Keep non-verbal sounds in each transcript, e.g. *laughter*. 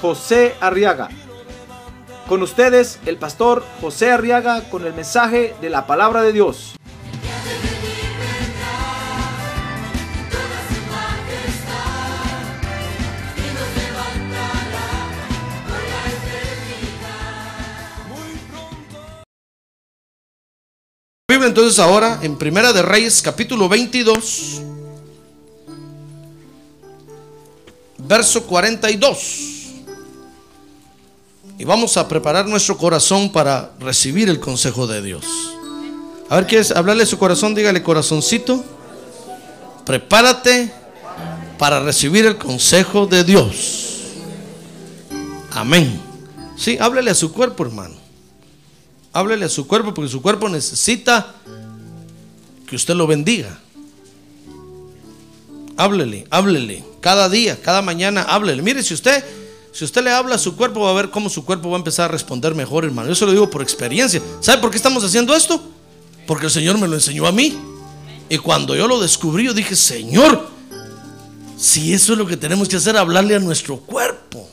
José Arriaga. Con ustedes, el pastor José Arriaga con el mensaje de la palabra de Dios. Biblia entonces ahora en Primera de Reyes capítulo 22 verso 42. Y vamos a preparar nuestro corazón para recibir el consejo de Dios. A ver, ¿quieres hablarle a su corazón? Dígale, corazoncito, prepárate para recibir el consejo de Dios. Amén. Sí, háblele a su cuerpo, hermano. Háblele a su cuerpo porque su cuerpo necesita que usted lo bendiga. Háblele, háblele. Cada día, cada mañana, háblele. Mire, si usted, si usted le habla a su cuerpo, va a ver cómo su cuerpo va a empezar a responder mejor, hermano. Yo se lo digo por experiencia. ¿Sabe por qué estamos haciendo esto? Porque el Señor me lo enseñó a mí. Y cuando yo lo descubrí, yo dije, Señor, si eso es lo que tenemos que hacer, hablarle a nuestro cuerpo.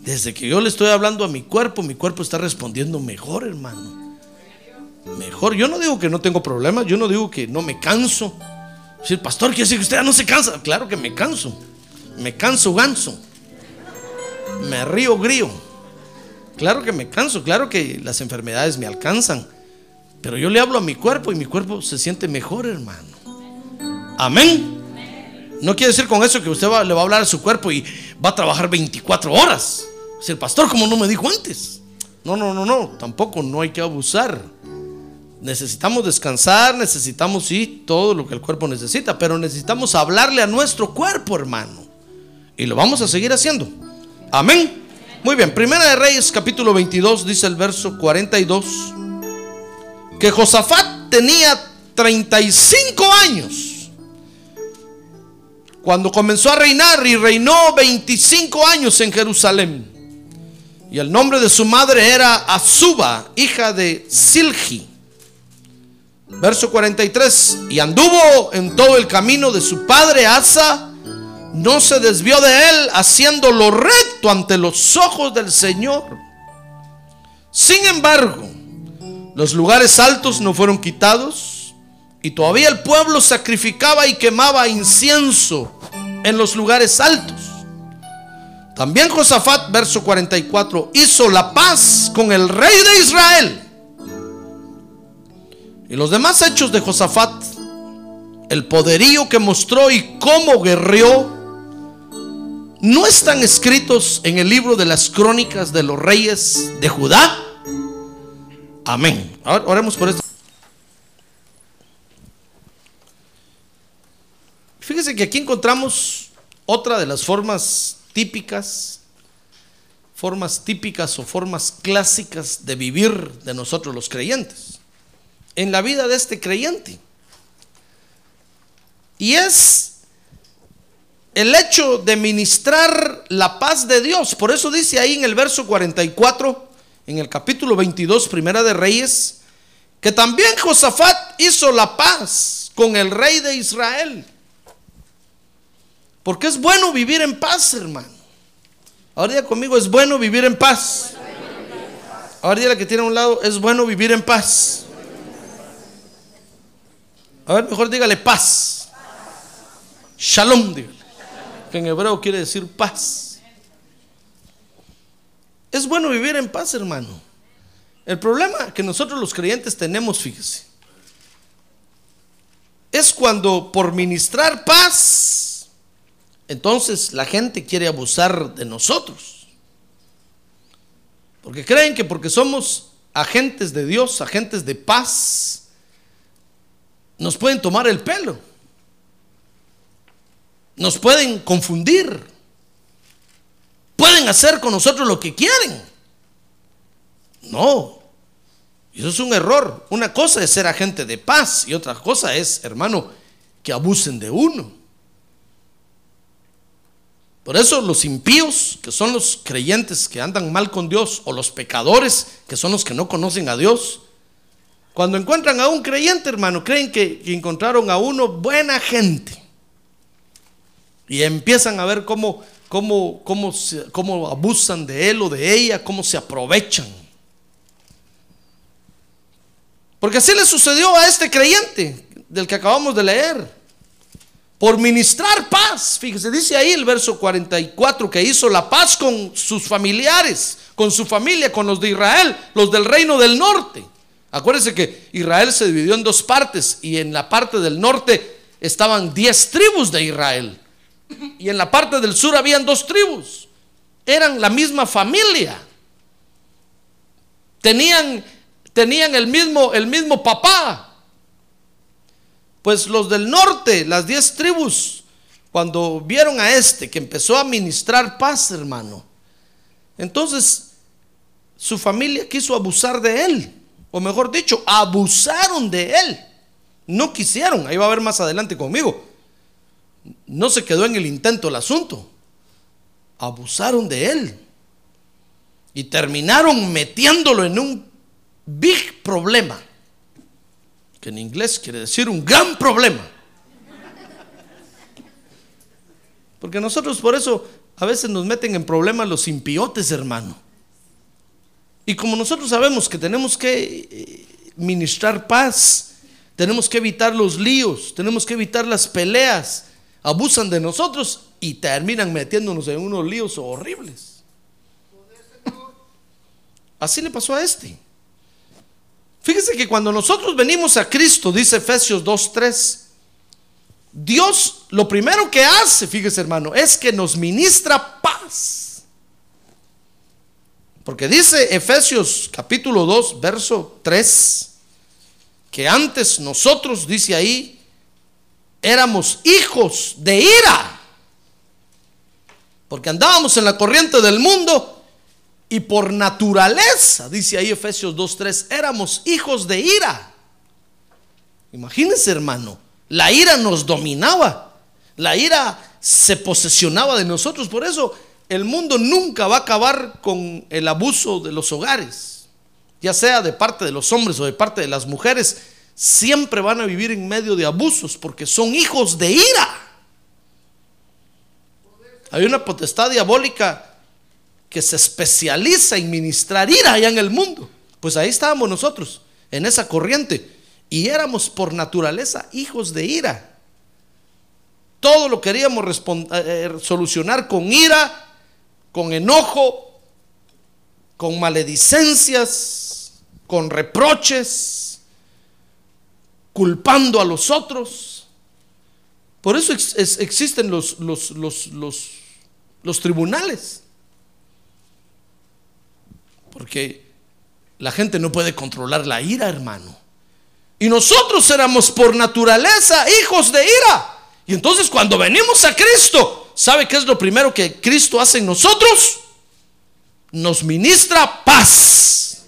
Desde que yo le estoy hablando a mi cuerpo, mi cuerpo está respondiendo mejor, hermano. Mejor. Yo no digo que no tengo problemas, yo no digo que no me canso. Si el pastor quiere decir que usted no se cansa, claro que me canso. Me canso ganso. Me río grío. Claro que me canso, claro que las enfermedades me alcanzan. Pero yo le hablo a mi cuerpo y mi cuerpo se siente mejor, hermano. Amén. No quiere decir con eso que usted va- le va a hablar a su cuerpo y va a trabajar 24 horas. Si el pastor, como no me dijo antes. No, no, no, no. Tampoco no hay que abusar. Necesitamos descansar, necesitamos sí todo lo que el cuerpo necesita, pero necesitamos hablarle a nuestro cuerpo, hermano. Y lo vamos a seguir haciendo. Amén. Muy bien, Primera de Reyes capítulo 22 dice el verso 42 que Josafat tenía 35 años cuando comenzó a reinar y reinó 25 años en Jerusalén. Y el nombre de su madre era Azuba, hija de Silgi. Verso 43. Y anduvo en todo el camino de su padre Asa, no se desvió de él, haciendo lo recto ante los ojos del Señor. Sin embargo, los lugares altos no fueron quitados y todavía el pueblo sacrificaba y quemaba incienso en los lugares altos. También Josafat, verso 44, hizo la paz con el rey de Israel. Y los demás hechos de Josafat, el poderío que mostró y cómo guerreó, no están escritos en el libro de las crónicas de los reyes de Judá. Amén. Ahora oremos por esto. Fíjese que aquí encontramos otra de las formas típicas, formas típicas o formas clásicas de vivir de nosotros los creyentes, en la vida de este creyente. Y es el hecho de ministrar la paz de Dios. Por eso dice ahí en el verso 44, en el capítulo 22, primera de Reyes, que también Josafat hizo la paz con el rey de Israel. Porque es bueno vivir en paz, hermano. Ahora conmigo, es bueno vivir en paz. Ahora diga la que tiene a un lado, es bueno vivir en paz. A ver, mejor dígale paz. Shalom, dígale. Que en hebreo quiere decir paz. Es bueno vivir en paz, hermano. El problema que nosotros los creyentes tenemos, fíjese, es cuando por ministrar paz, entonces la gente quiere abusar de nosotros. Porque creen que porque somos agentes de Dios, agentes de paz, nos pueden tomar el pelo. Nos pueden confundir. pueden hacer con nosotros lo que quieren. No. Eso es un error. Una cosa es ser agente de paz y otra cosa es, hermano, que abusen de uno. Por eso los impíos, que son los creyentes que andan mal con Dios, o los pecadores, que son los que no conocen a Dios, cuando encuentran a un creyente, hermano, creen que, encontraron a uno buena gente. Y empiezan a ver cómo, cómo, cómo, cómo abusan de él o de ella, cómo se aprovechan. Porque así le sucedió a este creyente del que acabamos de leer. Por ministrar paz. Fíjese, dice ahí el verso 44 que hizo la paz con sus familiares, con su familia, con los de Israel, los del reino del norte. Acuérdense que Israel se dividió en dos partes y en la parte del norte estaban diez tribus de Israel. Y en la parte del sur habían dos tribus. Eran la misma familia. Tenían, tenían el, mismo, el mismo papá. Pues los del norte, las diez tribus, cuando vieron a este que empezó a ministrar paz, hermano, entonces su familia quiso abusar de él. O mejor dicho, abusaron de él. No quisieron, ahí va a ver más adelante conmigo. No se quedó en el intento el asunto. Abusaron de él. Y terminaron metiéndolo en un big problema. Que en inglés quiere decir un gran problema. Porque nosotros por eso a veces nos meten en problemas los impiotes, hermano. Y como nosotros sabemos que tenemos que eh, ministrar paz, tenemos que evitar los líos, tenemos que evitar las peleas, abusan de nosotros y terminan metiéndonos en unos líos horribles. Así le pasó a este. Fíjese que cuando nosotros venimos a Cristo, dice Efesios 2.3, Dios lo primero que hace, fíjese hermano, es que nos ministra paz. Porque dice Efesios capítulo 2, verso 3, que antes nosotros, dice ahí, éramos hijos de ira. Porque andábamos en la corriente del mundo y por naturaleza, dice ahí Efesios 2.3, éramos hijos de ira. Imagínense hermano, la ira nos dominaba, la ira se posesionaba de nosotros, por eso el mundo nunca va a acabar con el abuso de los hogares, ya sea de parte de los hombres o de parte de las mujeres, siempre van a vivir en medio de abusos porque son hijos de ira. Hay una potestad diabólica que se especializa en ministrar ira allá en el mundo. Pues ahí estábamos nosotros, en esa corriente. Y éramos por naturaleza hijos de ira. Todo lo queríamos eh, eh, solucionar con ira, con enojo, con maledicencias, con reproches, culpando a los otros. Por eso ex- es- existen los, los, los, los, los tribunales. Porque la gente no puede controlar la ira, hermano. Y nosotros éramos por naturaleza hijos de ira. Y entonces cuando venimos a Cristo, ¿sabe qué es lo primero que Cristo hace en nosotros? Nos ministra paz.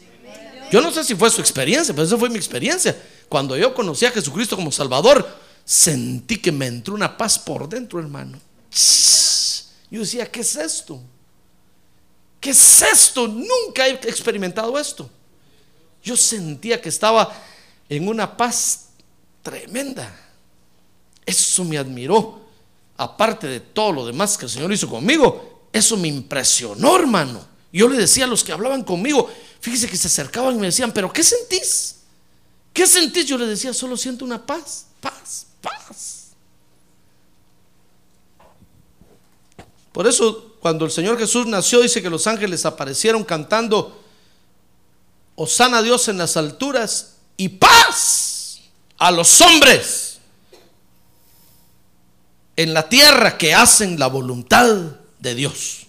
Yo no sé si fue su experiencia, pero esa fue mi experiencia. Cuando yo conocí a Jesucristo como Salvador, sentí que me entró una paz por dentro, hermano. Yo decía, ¿qué es esto? ¿Qué es esto? Nunca he experimentado esto. Yo sentía que estaba en una paz tremenda. Eso me admiró. Aparte de todo lo demás que el Señor hizo conmigo, eso me impresionó, hermano. Yo le decía a los que hablaban conmigo, fíjese que se acercaban y me decían, pero ¿qué sentís? ¿Qué sentís? Yo le decía, solo siento una paz, paz, paz. Por eso, cuando el Señor Jesús nació, dice que los ángeles aparecieron cantando, Osana Dios en las alturas y paz a los hombres en la tierra que hacen la voluntad de Dios.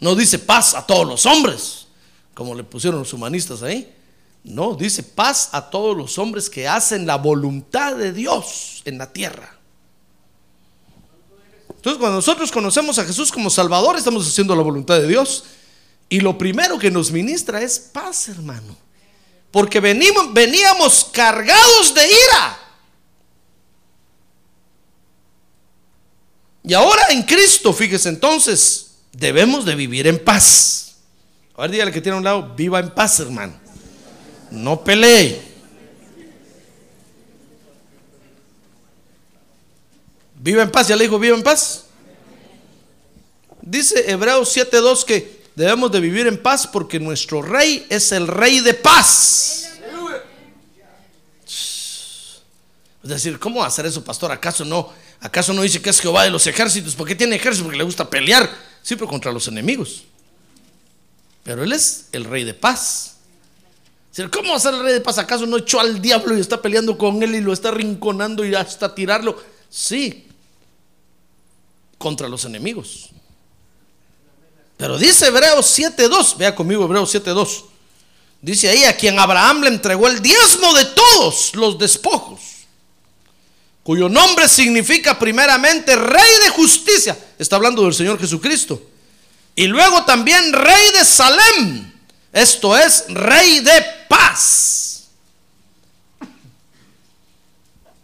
No dice paz a todos los hombres, como le pusieron los humanistas ahí. No, dice paz a todos los hombres que hacen la voluntad de Dios en la tierra. Entonces, cuando nosotros conocemos a Jesús como Salvador, estamos haciendo la voluntad de Dios. Y lo primero que nos ministra es paz, hermano. Porque veníamos cargados de ira. Y ahora en Cristo, fíjese entonces, debemos de vivir en paz. A ver, dígale que tiene a un lado, viva en paz, hermano. No pelee. Viva en paz, ya le dijo, viva en paz. Dice Hebreos 7.2 que debemos de vivir en paz porque nuestro rey es el rey de paz. Es decir, ¿cómo hacer eso, pastor? ¿Acaso no? ¿Acaso no dice que es Jehová de los ejércitos? ¿Por qué tiene ejército? Porque le gusta pelear siempre contra los enemigos. Pero él es el rey de paz. ¿Cómo va a ser el rey de paz? ¿Acaso no echó al diablo y está peleando con él y lo está rinconando y hasta tirarlo? Sí, contra los enemigos. Pero dice Hebreos 7.2, vea conmigo Hebreos 7.2. Dice ahí, a quien Abraham le entregó el diezmo de todos los despojos, cuyo nombre significa primeramente rey de justicia. Está hablando del Señor Jesucristo. Y luego también rey de Salem. Esto es rey de paz.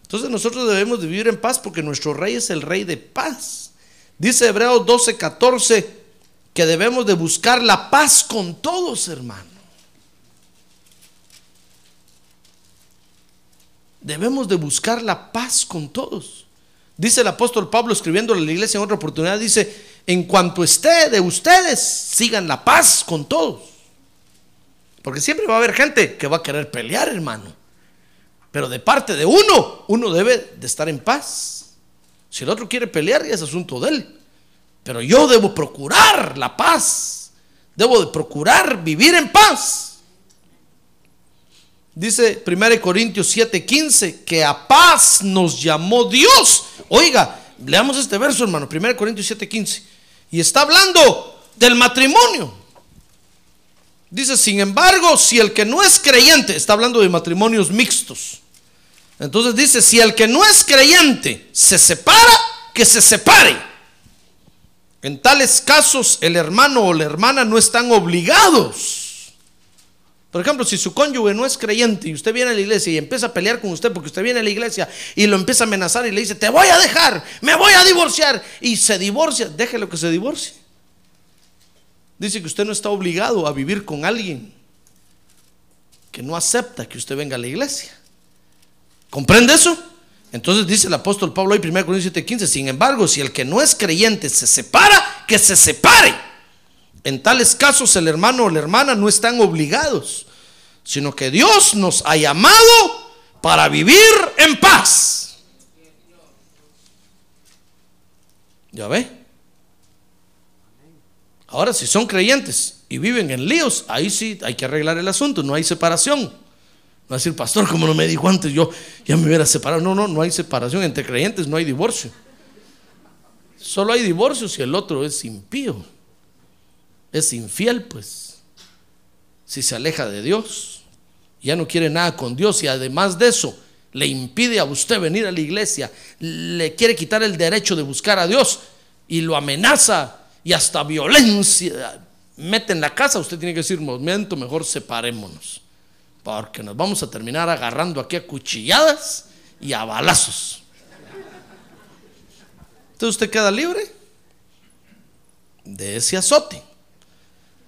Entonces nosotros debemos de vivir en paz porque nuestro rey es el rey de paz. Dice Hebreos 12, 14 que debemos de buscar la paz con todos, hermano. Debemos de buscar la paz con todos. Dice el apóstol Pablo escribiendo a la iglesia en otra oportunidad, dice, en cuanto esté de ustedes, sigan la paz con todos. Porque siempre va a haber gente que va a querer pelear, hermano. Pero de parte de uno, uno debe de estar en paz. Si el otro quiere pelear, ya es asunto de él. Pero yo debo procurar la paz. Debo de procurar vivir en paz. Dice 1 Corintios 7:15 que a paz nos llamó Dios. Oiga, leamos este verso, hermano, 1 Corintios 7:15. Y está hablando del matrimonio. Dice, sin embargo, si el que no es creyente, está hablando de matrimonios mixtos. Entonces dice, si el que no es creyente se separa, que se separe. En tales casos el hermano o la hermana no están obligados. Por ejemplo, si su cónyuge no es creyente y usted viene a la iglesia y empieza a pelear con usted porque usted viene a la iglesia y lo empieza a amenazar y le dice, te voy a dejar, me voy a divorciar y se divorcia, déjelo que se divorcie. Dice que usted no está obligado a vivir con alguien que no acepta que usted venga a la iglesia. ¿Comprende eso? Entonces dice el apóstol Pablo ahí 1 Corintios 7:15, sin embargo, si el que no es creyente se separa, que se separe. En tales casos el hermano o la hermana no están obligados, sino que Dios nos ha llamado para vivir en paz. ¿Ya ve? Ahora, si son creyentes y viven en líos, ahí sí hay que arreglar el asunto, no hay separación. No decir, pastor, como no me dijo antes, yo ya me hubiera separado. No, no, no hay separación entre creyentes, no hay divorcio. Solo hay divorcio si el otro es impío, es infiel, pues. Si se aleja de Dios, ya no quiere nada con Dios y además de eso le impide a usted venir a la iglesia, le quiere quitar el derecho de buscar a Dios y lo amenaza y hasta violencia mete en la casa, usted tiene que decir, momento, mejor separémonos, porque nos vamos a terminar agarrando aquí a cuchilladas y a balazos. Entonces usted queda libre de ese azote.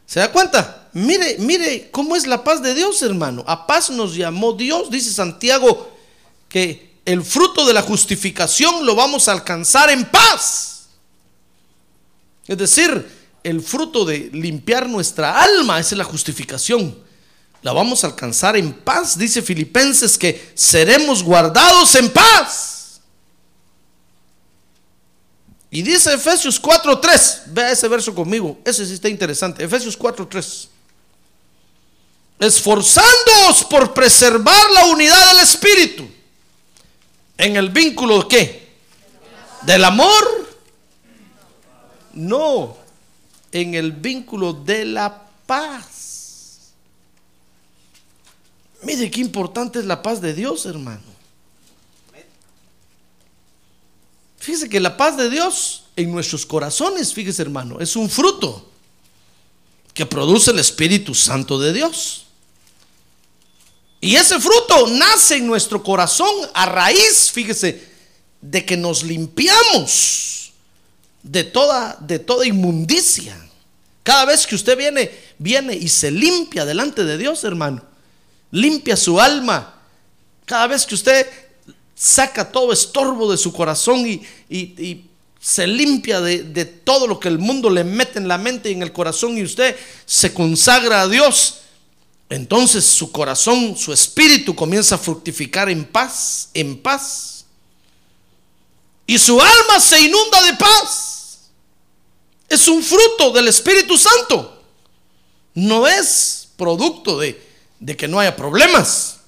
¿Se da cuenta? Mire, mire cómo es la paz de Dios, hermano. A paz nos llamó Dios, dice Santiago, que el fruto de la justificación lo vamos a alcanzar en paz. Es decir, el fruto de limpiar nuestra alma, esa es la justificación. La vamos a alcanzar en paz. Dice Filipenses que seremos guardados en paz. Y dice Efesios 4.3, vea ese verso conmigo, ese sí está interesante. Efesios 4.3. Esforzándoos por preservar la unidad del Espíritu. ¿En el vínculo de qué? Del amor no, en el vínculo de la paz. Mire qué importante es la paz de Dios, hermano. Fíjese que la paz de Dios en nuestros corazones, fíjese hermano, es un fruto que produce el Espíritu Santo de Dios. Y ese fruto nace en nuestro corazón a raíz, fíjese, de que nos limpiamos de toda, de toda inmundicia. Cada vez que usted viene, viene y se limpia delante de Dios, hermano, limpia su alma. Cada vez que usted saca todo estorbo de su corazón y, se limpia de, de todo lo que el mundo le mete en la mente y en el corazón y usted se consagra a Dios, entonces su corazón, su espíritu comienza a fructificar en paz, en paz. Y su alma se inunda de paz. Es un fruto del Espíritu Santo. No es producto de, que no haya problemas.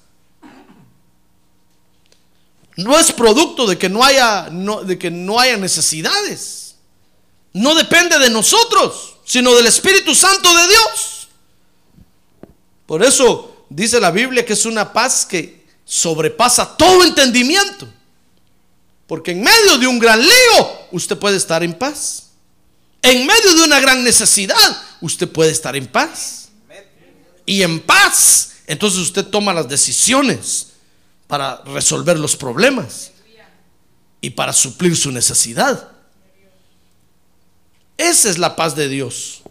No es producto de que no haya, de que no haya necesidades. No depende de nosotros, sino del Espíritu Santo de Dios. Por eso dice la Biblia que es una paz que sobrepasa todo entendimiento. Porque en medio de un gran lío, usted puede estar en paz. En medio de una gran necesidad, usted puede estar en paz. Y en paz, entonces usted toma las decisiones para resolver los problemas y para suplir su necesidad. Esa es la paz de Dios.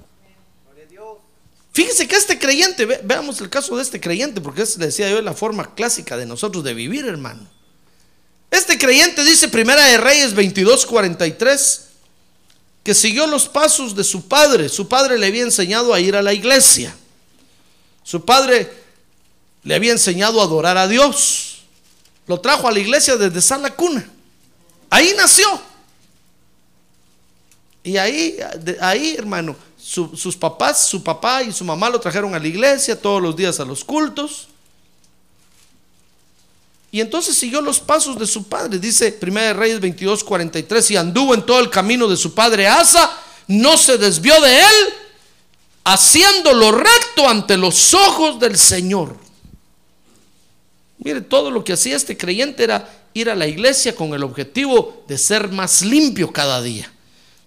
Fíjese que este creyente, ve- veamos el caso de este creyente, porque es, le decía yo, la forma clásica de nosotros de vivir, hermano. Este creyente dice Primera de Reyes 22, 43, que siguió los pasos de su padre. Su padre le había enseñado a ir a la iglesia. Su padre le había enseñado a adorar a Dios. Lo trajo a la iglesia desde Sala Cuna. Ahí nació. Y ahí, ahí hermano, su- sus papás, su papá y su mamá lo trajeron a la iglesia todos los días a los cultos. Y entonces siguió los pasos de su padre. Dice 1 de Reyes 22, 43, y anduvo en todo el camino de su padre Asa, no se desvió de él, haciendo lo recto ante los ojos del Señor. Mire, todo lo que hacía este creyente era ir a la iglesia con el objetivo de ser más limpio cada día,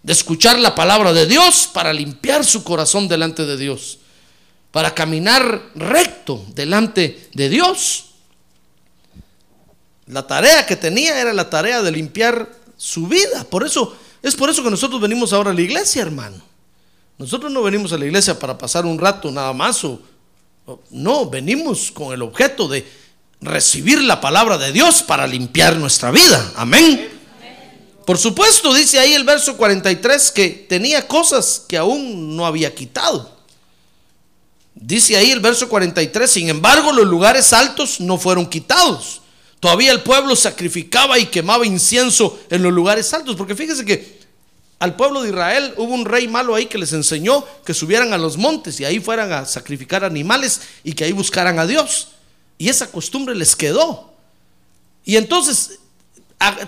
de escuchar la palabra de Dios para limpiar su corazón delante de Dios, para caminar recto delante de Dios. La tarea que tenía era la tarea de limpiar su vida. Por eso, es por eso que nosotros venimos ahora a la iglesia, hermano. Nosotros no venimos a la iglesia para pasar un rato nada más o, no, venimos con el objeto de recibir la palabra de Dios para limpiar nuestra vida. Amén. Por supuesto, dice ahí el verso 43 que tenía cosas que aún no había quitado. Dice ahí el verso 43, sin embargo los lugares altos no fueron quitados. Todavía el pueblo sacrificaba y quemaba incienso en los lugares altos, porque fíjese que al pueblo de Israel hubo un rey malo ahí que les enseñó que subieran a los montes y ahí fueran a sacrificar animales y que ahí buscaran a Dios. Y esa costumbre les quedó. Y entonces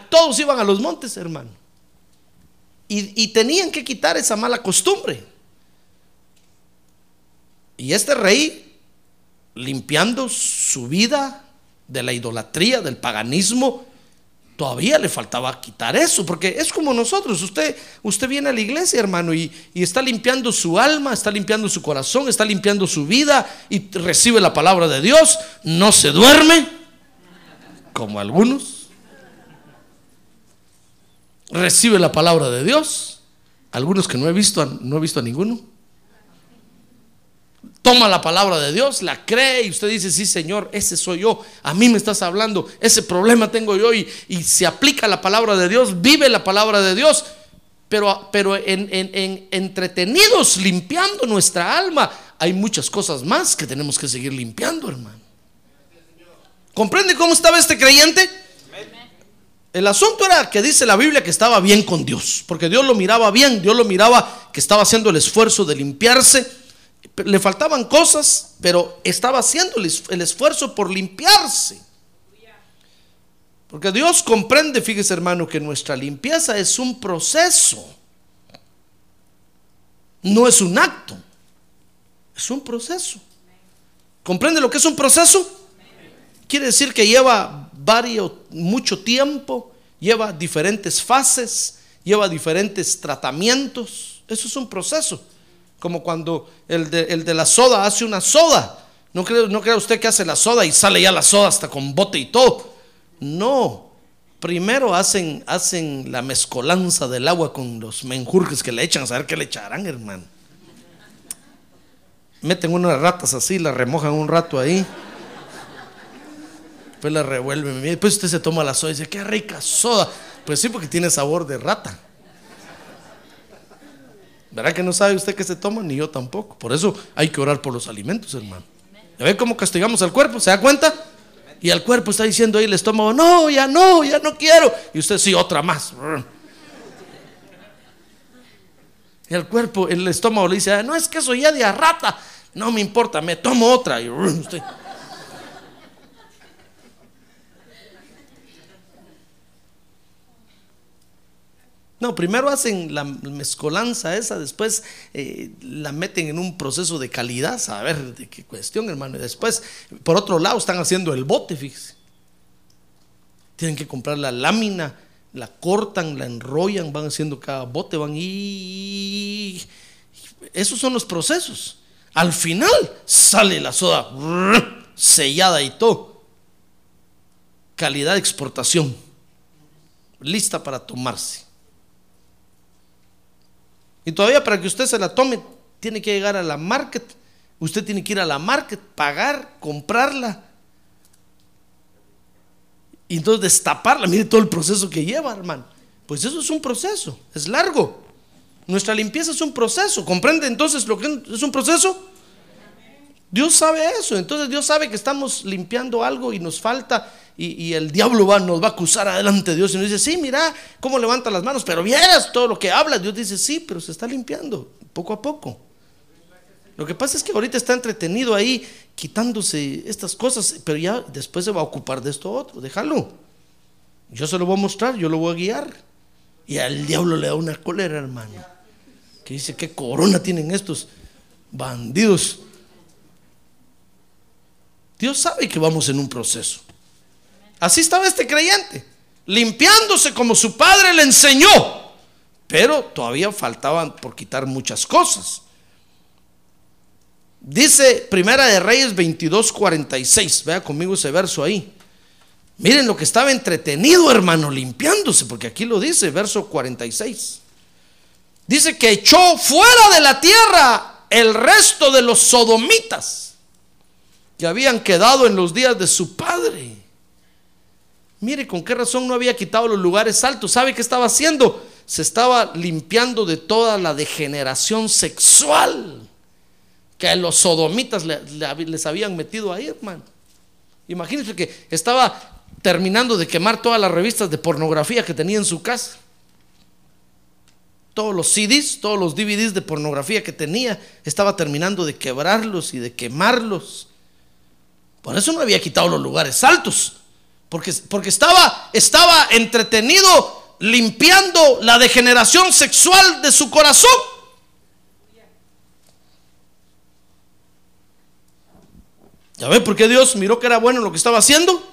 todos iban a los montes, hermano. Y tenían que quitar esa mala costumbre. Y este rey, limpiando su vida de la idolatría, del paganismo, todavía le faltaba quitar eso, porque es como nosotros, usted, usted viene a la iglesia, hermano, y, está limpiando su alma, está limpiando su corazón, está limpiando su vida y recibe la palabra de Dios, no se duerme, como algunos, recibe la palabra de Dios, algunos que no he visto, no he visto a ninguno. Toma la palabra de Dios, la cree y usted dice, sí Señor, ese soy yo, a mí me estás hablando, ese problema tengo yo y, y se aplica la palabra de Dios, vive la palabra de Dios, pero, pero en, en- en- entretenidos limpiando nuestra alma, hay muchas cosas más que tenemos que seguir limpiando, hermano. ¿Comprende cómo estaba este creyente? El asunto era que dice la Biblia que estaba bien con Dios, porque Dios lo miraba bien, Dios lo miraba que estaba haciendo el esfuerzo de limpiarse. Le faltaban cosas, pero estaba haciendo el es- el esfuerzo por limpiarse. Porque Dios comprende, fíjese hermano, que nuestra limpieza es un proceso, no es un acto, es un proceso. ¿Comprende lo que es un proceso? Quiere decir que lleva varios, mucho tiempo, lleva diferentes fases, lleva diferentes tratamientos. Eso es un proceso. Como cuando el de, el de la soda hace una soda. No cree, no crea usted que hace la soda y sale ya la soda hasta con bote y todo. No. Primero hacen, hacen la mezcolanza del agua con los menjurjes que le echan, a saber qué le echarán, hermano. Meten unas ratas así, las remojan un rato ahí. Después la revuelven. Después usted se toma la soda y dice, qué rica soda. Pues sí, porque tiene sabor de rata. ¿Verdad que no sabe usted qué se toma? Ni yo tampoco. Por eso hay que orar por los alimentos, hermano. ¿Ya ve cómo castigamos al cuerpo? ¿Se da cuenta? Y al cuerpo está diciendo ahí el estómago, no, ya no, ya no quiero. Y usted sí, otra más. Y al cuerpo, el estómago le dice, no es que soy ya de. No me importa, me tomo otra. Y usted, No, primero hacen la mezcolanza esa, después eh, la meten en un proceso de calidad, a ver de qué cuestión, hermano. Y después, por otro lado, están haciendo el bote, fíjese. Tienen que comprar la lámina, la cortan, la enrollan, van haciendo cada bote, van y. Esos son los procesos. Al final sale la soda sellada y todo. Calidad de exportación. Lista para tomarse. Y todavía para que usted se la tome, tiene que llegar a la market. Usted tiene que ir a la market, pagar, comprarla. Y entonces destaparla. Mire todo el proceso que lleva, hermano. Pues eso es un proceso, es largo. Nuestra limpieza es un proceso. ¿Comprende entonces lo que es un proceso? Dios sabe eso. Entonces Dios sabe que estamos limpiando algo y nos falta y, el diablo va, nos va a acusar adelante de Dios y nos dice, sí, mira cómo levanta las manos, pero vieras todo lo que habla. Dios dice, sí, pero se está limpiando poco a poco. Lo que pasa es que ahorita está entretenido ahí quitándose estas cosas, pero ya después se va a ocupar de esto otro. Déjalo. Yo se lo voy a mostrar, yo lo voy a guiar. Y al diablo le da una cólera, hermano. Que dice, ¿qué corona tienen estos bandidos? Dios sabe que vamos en un proceso. Así estaba este creyente, limpiándose como su padre le enseñó, pero todavía faltaban por quitar muchas cosas. Dice Primera de Reyes 22, 46, vea conmigo ese verso ahí. Miren lo que estaba entretenido, hermano, limpiándose, porque aquí lo dice, verso 46. Dice que echó fuera de la tierra el resto de los sodomitas que habían quedado en los días de su padre. Mire con qué razón no había quitado los lugares altos. ¿Sabe qué estaba haciendo? Se estaba limpiando de toda la degeneración sexual que los sodomitas les habían metido ahí, hermano. Imagínense que estaba terminando de quemar todas las revistas de pornografía que tenía en su casa. Todos los CDs, todos los DVDs de pornografía que tenía, estaba terminando de quebrarlos y de quemarlos. Por eso no había quitado los lugares altos. Porque, porque estaba, estaba entretenido limpiando la degeneración sexual de su corazón. ¿Ya ve por qué Dios miró que era bueno lo que estaba haciendo?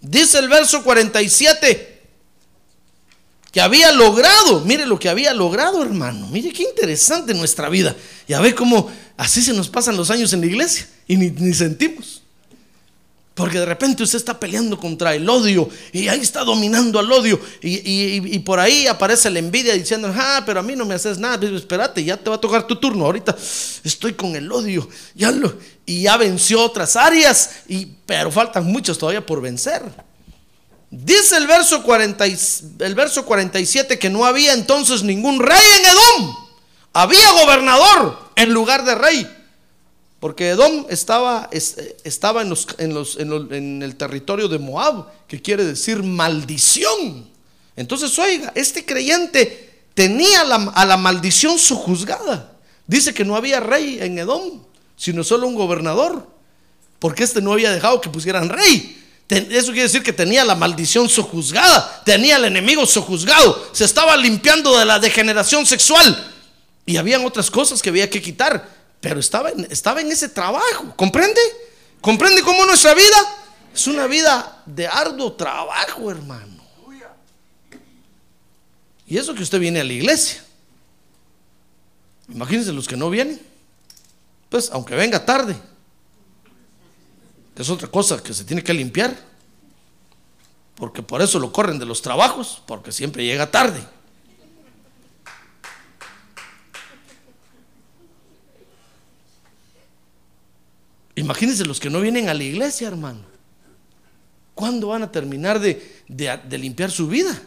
Dice el verso 47 que había logrado, mire lo que había logrado, hermano. Mire qué interesante nuestra vida. Ya ve cómo así se nos pasan los años en la iglesia y ni, ni sentimos. Porque de repente usted está peleando contra el odio y ahí está dominando al odio. Y, por ahí aparece la envidia diciendo, ah, pero a mí no me haces nada. Pero espérate, ya te va a tocar tu turno. Ahorita estoy con el odio. Ya lo, y ya venció otras áreas, y, pero faltan muchas todavía por vencer. Dice el verso, 40, el verso 47 que no había entonces ningún rey en Edom. Había gobernador en lugar de rey. Porque Edom estaba, estaba en, el territorio de Moab, que quiere decir maldición. Entonces, oiga, este creyente tenía a la maldición sojuzgada. Dice que no había rey en Edom, sino solo un gobernador. Porque este no había dejado que pusieran rey. Eso quiere decir que tenía la maldición sojuzgada, tenía el enemigo sojuzgado, se estaba limpiando de la degeneración sexual. Y habían otras cosas que había que quitar. Pero estaba en, estaba en ese trabajo, ¿comprende? ¿Comprende cómo nuestra vida es una vida de arduo trabajo, hermano? Y eso que usted viene a la iglesia. Imagínense los que no vienen. Pues aunque venga tarde, es otra cosa que se tiene que limpiar. Porque por eso lo corren de los trabajos, porque siempre llega tarde. Imagínense los que no vienen a la iglesia, hermano. ¿Cuándo van a terminar de, limpiar su vida?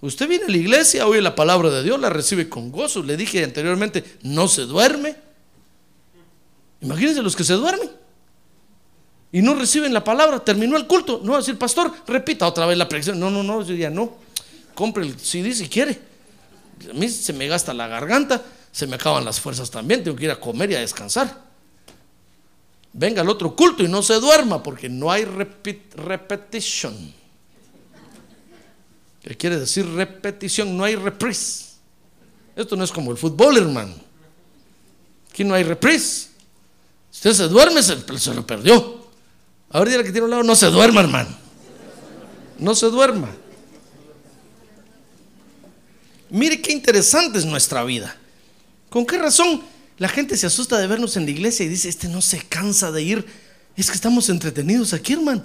Usted viene a la iglesia, oye la palabra de Dios, la recibe con gozo. Le dije anteriormente, no se duerme. Imagínense los que se duermen y no reciben la palabra. Terminó el culto. No va a decir, pastor, repita otra vez la predicción. No, no, no, yo ya no. Compre el CD si quiere. A mí se me gasta la garganta, se me acaban las fuerzas también. Tengo que ir a comer y a descansar venga al otro culto y no se duerma porque no hay repetición. ¿Qué quiere decir repetición? No hay reprise. Esto no es como el fútbol, hermano. Aquí no hay reprise. Si usted se duerme, se, se lo perdió. Ahora dile que tiene un lado, no se duerma, hermano. No se duerma. Mire qué interesante es nuestra vida. ¿Con qué razón la gente se asusta de vernos en la iglesia y dice, este no se cansa de ir. Es que estamos entretenidos aquí, hermano.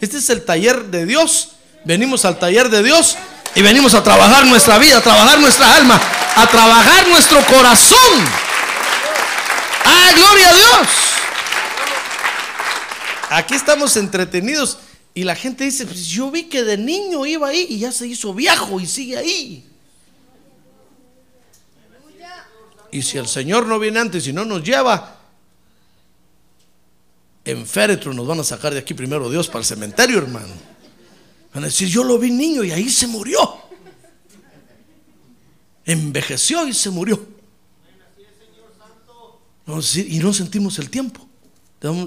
Este es el taller de Dios. Venimos al taller de Dios y venimos a trabajar nuestra vida, a trabajar nuestra alma, a trabajar nuestro corazón. ¡Ah, gloria a Dios! Aquí estamos entretenidos y la gente dice, pues yo vi que de niño iba ahí y ya se hizo viejo y sigue ahí. Y si el Señor no viene antes y no nos lleva, en féretro nos van a sacar de aquí primero Dios para el cementerio, hermano. Van a decir, yo lo vi niño y ahí se murió. Envejeció y se murió. y no sentimos el tiempo.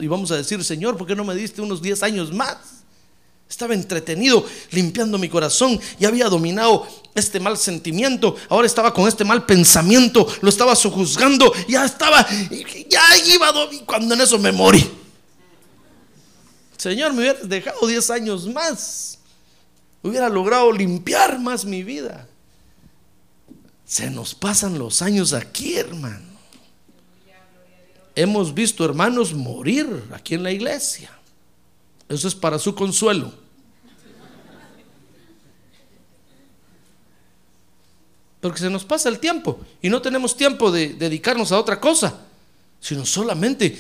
Y vamos a decir, Señor, ¿por qué no me diste unos 10 años más? Estaba entretenido limpiando mi corazón y había dominado este mal sentimiento. Ahora estaba con este mal pensamiento. Lo estaba sojuzgando. Ya estaba, ya iba cuando en eso me morí. Señor, me hubiera dejado 10 años más. Hubiera logrado limpiar más mi vida. Se nos pasan los años aquí, hermano. Hemos visto hermanos morir aquí en la iglesia. Eso es para su consuelo. Porque se nos pasa el tiempo y no tenemos tiempo de dedicarnos a otra cosa, sino solamente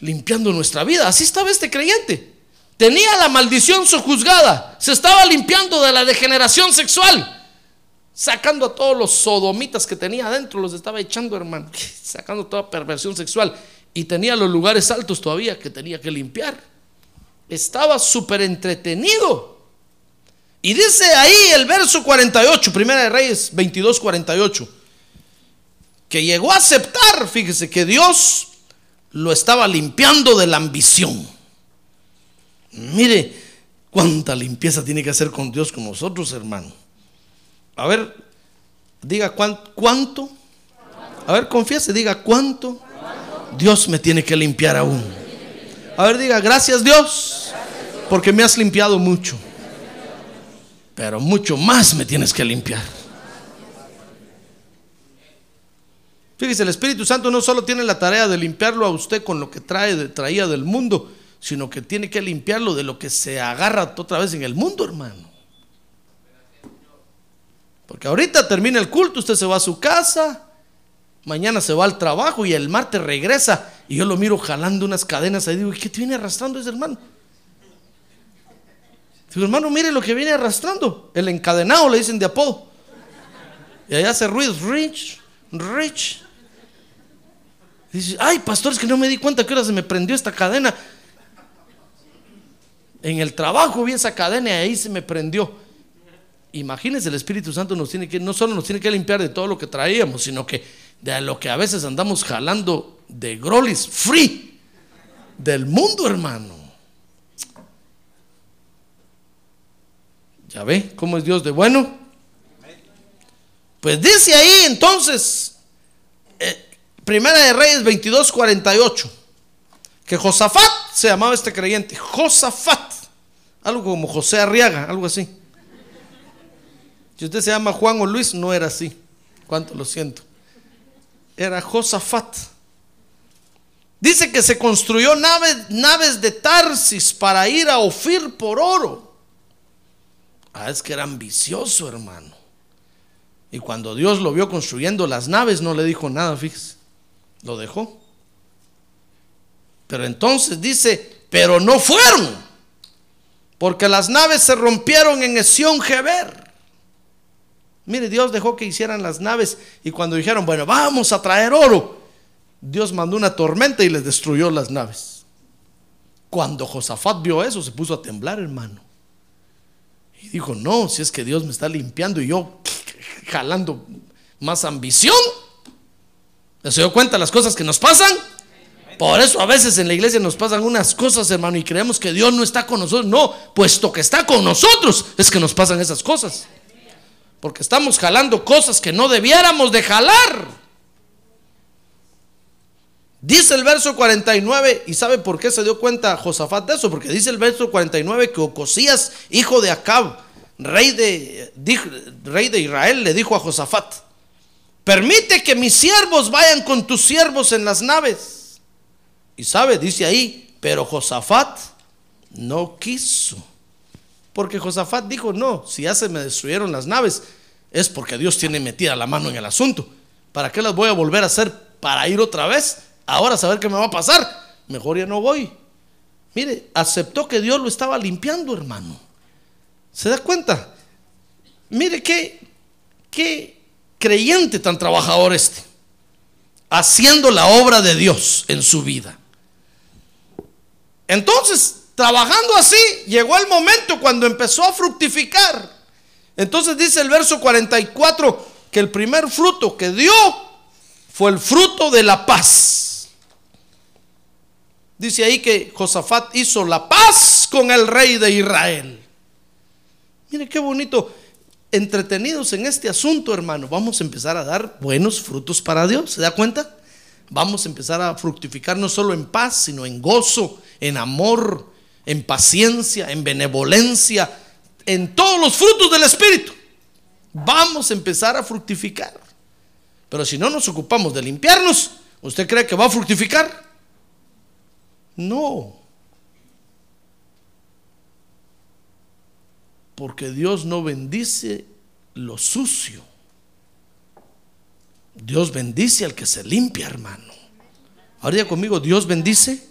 limpiando nuestra vida. Así estaba este creyente. Tenía la maldición sojuzgada, se estaba limpiando de la degeneración sexual sacando a todos los sodomitas que tenía adentro, los estaba echando, hermano, *laughs* sacando toda perversión sexual. Y tenía los lugares altos todavía que tenía que limpiar estaba súper entretenido. Y dice ahí el verso 48, Primera de Reyes 22, 48, que llegó a aceptar, fíjese, que Dios lo estaba limpiando de la ambición. Mire cuánta limpieza tiene que hacer con Dios con nosotros, hermano. A ver, diga cuánto. A ver, confiese, diga cuánto. Dios me tiene que limpiar aún. A ver, diga, gracias Dios, porque me has limpiado mucho. Pero mucho más me tienes que limpiar. Fíjese, el Espíritu Santo no solo tiene la tarea de limpiarlo a usted con lo que trae, traía del mundo, sino que tiene que limpiarlo de lo que se agarra otra vez en el mundo, hermano. Porque ahorita termina el culto, usted se va a su casa, mañana se va al trabajo y el martes regresa y yo lo miro jalando unas cadenas ahí. Digo, ¿qué te viene arrastrando ese hermano? Digo, hermano, mire lo que viene arrastrando. El encadenado le dicen de apodo. Y allá hace ruidos, rich, rich. dice, ay, pastor, es que no me di cuenta que ahora se me prendió esta cadena. En el trabajo vi esa cadena y ahí se me prendió. Imagínense, el Espíritu Santo nos tiene que, no solo nos tiene que limpiar de todo lo que traíamos, sino que de lo que a veces andamos jalando de grolis free del mundo, hermano. ¿Ya ve cómo es Dios de bueno? Pues dice ahí entonces, eh, Primera de Reyes 22, 48, que Josafat se llamaba este creyente, Josafat, algo como José Arriaga, algo así. Si usted se llama Juan o Luis, no era así. Cuánto lo siento. Era Josafat. Dice que se construyó naves, naves de Tarsis para ir a Ofir por oro. Ah, es que era ambicioso, hermano. Y cuando Dios lo vio construyendo las naves, no le dijo nada, fíjese. Lo dejó. Pero entonces dice, pero no fueron. Porque las naves se rompieron en Esión Geber. Mire, Dios dejó que hicieran las naves y cuando dijeron, bueno, vamos a traer oro, Dios mandó una tormenta y les destruyó las naves. Cuando Josafat vio eso, se puso a temblar, hermano. Y dijo, no, si es que Dios me está limpiando y yo *laughs* jalando más ambición. ¿Se dio cuenta las cosas que nos pasan? Por eso a veces en la iglesia nos pasan unas cosas, hermano, y creemos que Dios no está con nosotros. No, puesto que está con nosotros, es que nos pasan esas cosas. Porque estamos jalando cosas que no debiéramos de jalar. Dice el verso 49, y sabe por qué se dio cuenta Josafat de eso, porque dice el verso 49 que Ocosías, hijo de Acab, rey de, rey de Israel, le dijo a Josafat, permite que mis siervos vayan con tus siervos en las naves. Y sabe, dice ahí, pero Josafat no quiso. Porque Josafat dijo, no, si ya se me destruyeron las naves, es porque Dios tiene metida la mano en el asunto. ¿Para qué las voy a volver a hacer para ir otra vez? ahora saber qué me va a pasar, mejor ya no voy. Mire, aceptó que Dios lo estaba limpiando, hermano. ¿Se da cuenta? Mire qué, qué creyente tan trabajador este, haciendo la obra de Dios en su vida. Entonces, trabajando así, llegó el momento cuando empezó a fructificar. Entonces dice el verso 44 que el primer fruto que dio fue el fruto de la paz. Dice ahí que Josafat hizo la paz con el rey de Israel. Mire qué bonito. Entretenidos en este asunto, hermano, vamos a empezar a dar buenos frutos para Dios. ¿Se da cuenta? Vamos a empezar a fructificar no solo en paz, sino en gozo, en amor, en paciencia, en benevolencia, en todos los frutos del Espíritu. Vamos a empezar a fructificar. Pero si no nos ocupamos de limpiarnos, ¿usted cree que va a fructificar? No. Porque Dios no bendice lo sucio. Dios bendice al que se limpia, hermano. Ahora conmigo, Dios bendice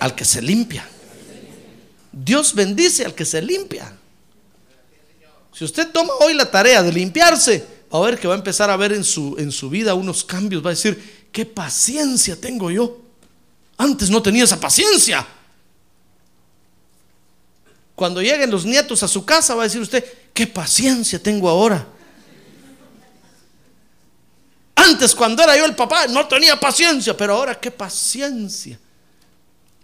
al que se limpia. Dios bendice al que se limpia. Si usted toma hoy la tarea de limpiarse, va a ver que va a empezar a ver en su, en su vida unos cambios. Va a decir, qué paciencia tengo yo. Antes no tenía esa paciencia. Cuando lleguen los nietos a su casa va a decir usted, qué paciencia tengo ahora. Antes cuando era yo el papá no tenía paciencia, pero ahora qué paciencia.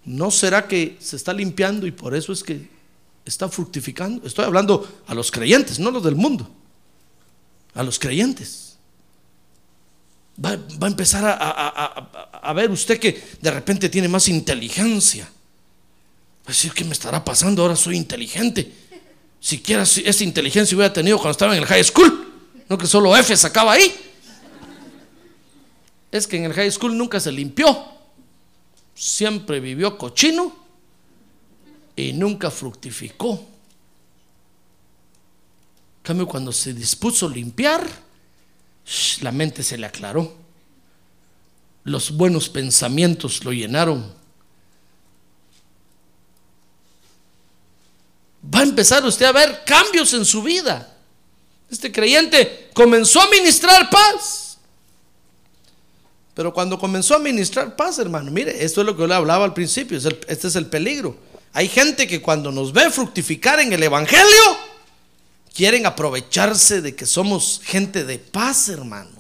¿No será que se está limpiando y por eso es que está fructificando? Estoy hablando a los creyentes, no los del mundo. A los creyentes va, a empezar a, ver usted que de repente tiene más inteligencia. Va a decir, ¿qué me estará pasando? Ahora soy inteligente. Siquiera esa inteligencia hubiera tenido cuando estaba en el high school. No que solo F sacaba ahí. Es que en el high school nunca se limpió. Siempre vivió cochino y nunca fructificó. cambio, cuando se dispuso a limpiar, la mente se le aclaró. Los buenos pensamientos lo llenaron. Va a empezar usted a ver cambios en su vida. Este creyente comenzó a ministrar paz. Pero cuando comenzó a ministrar paz, hermano, mire, esto es lo que yo le hablaba al principio, este es el peligro. Hay gente que cuando nos ve fructificar en el Evangelio, quieren aprovecharse de que somos gente de paz, hermano.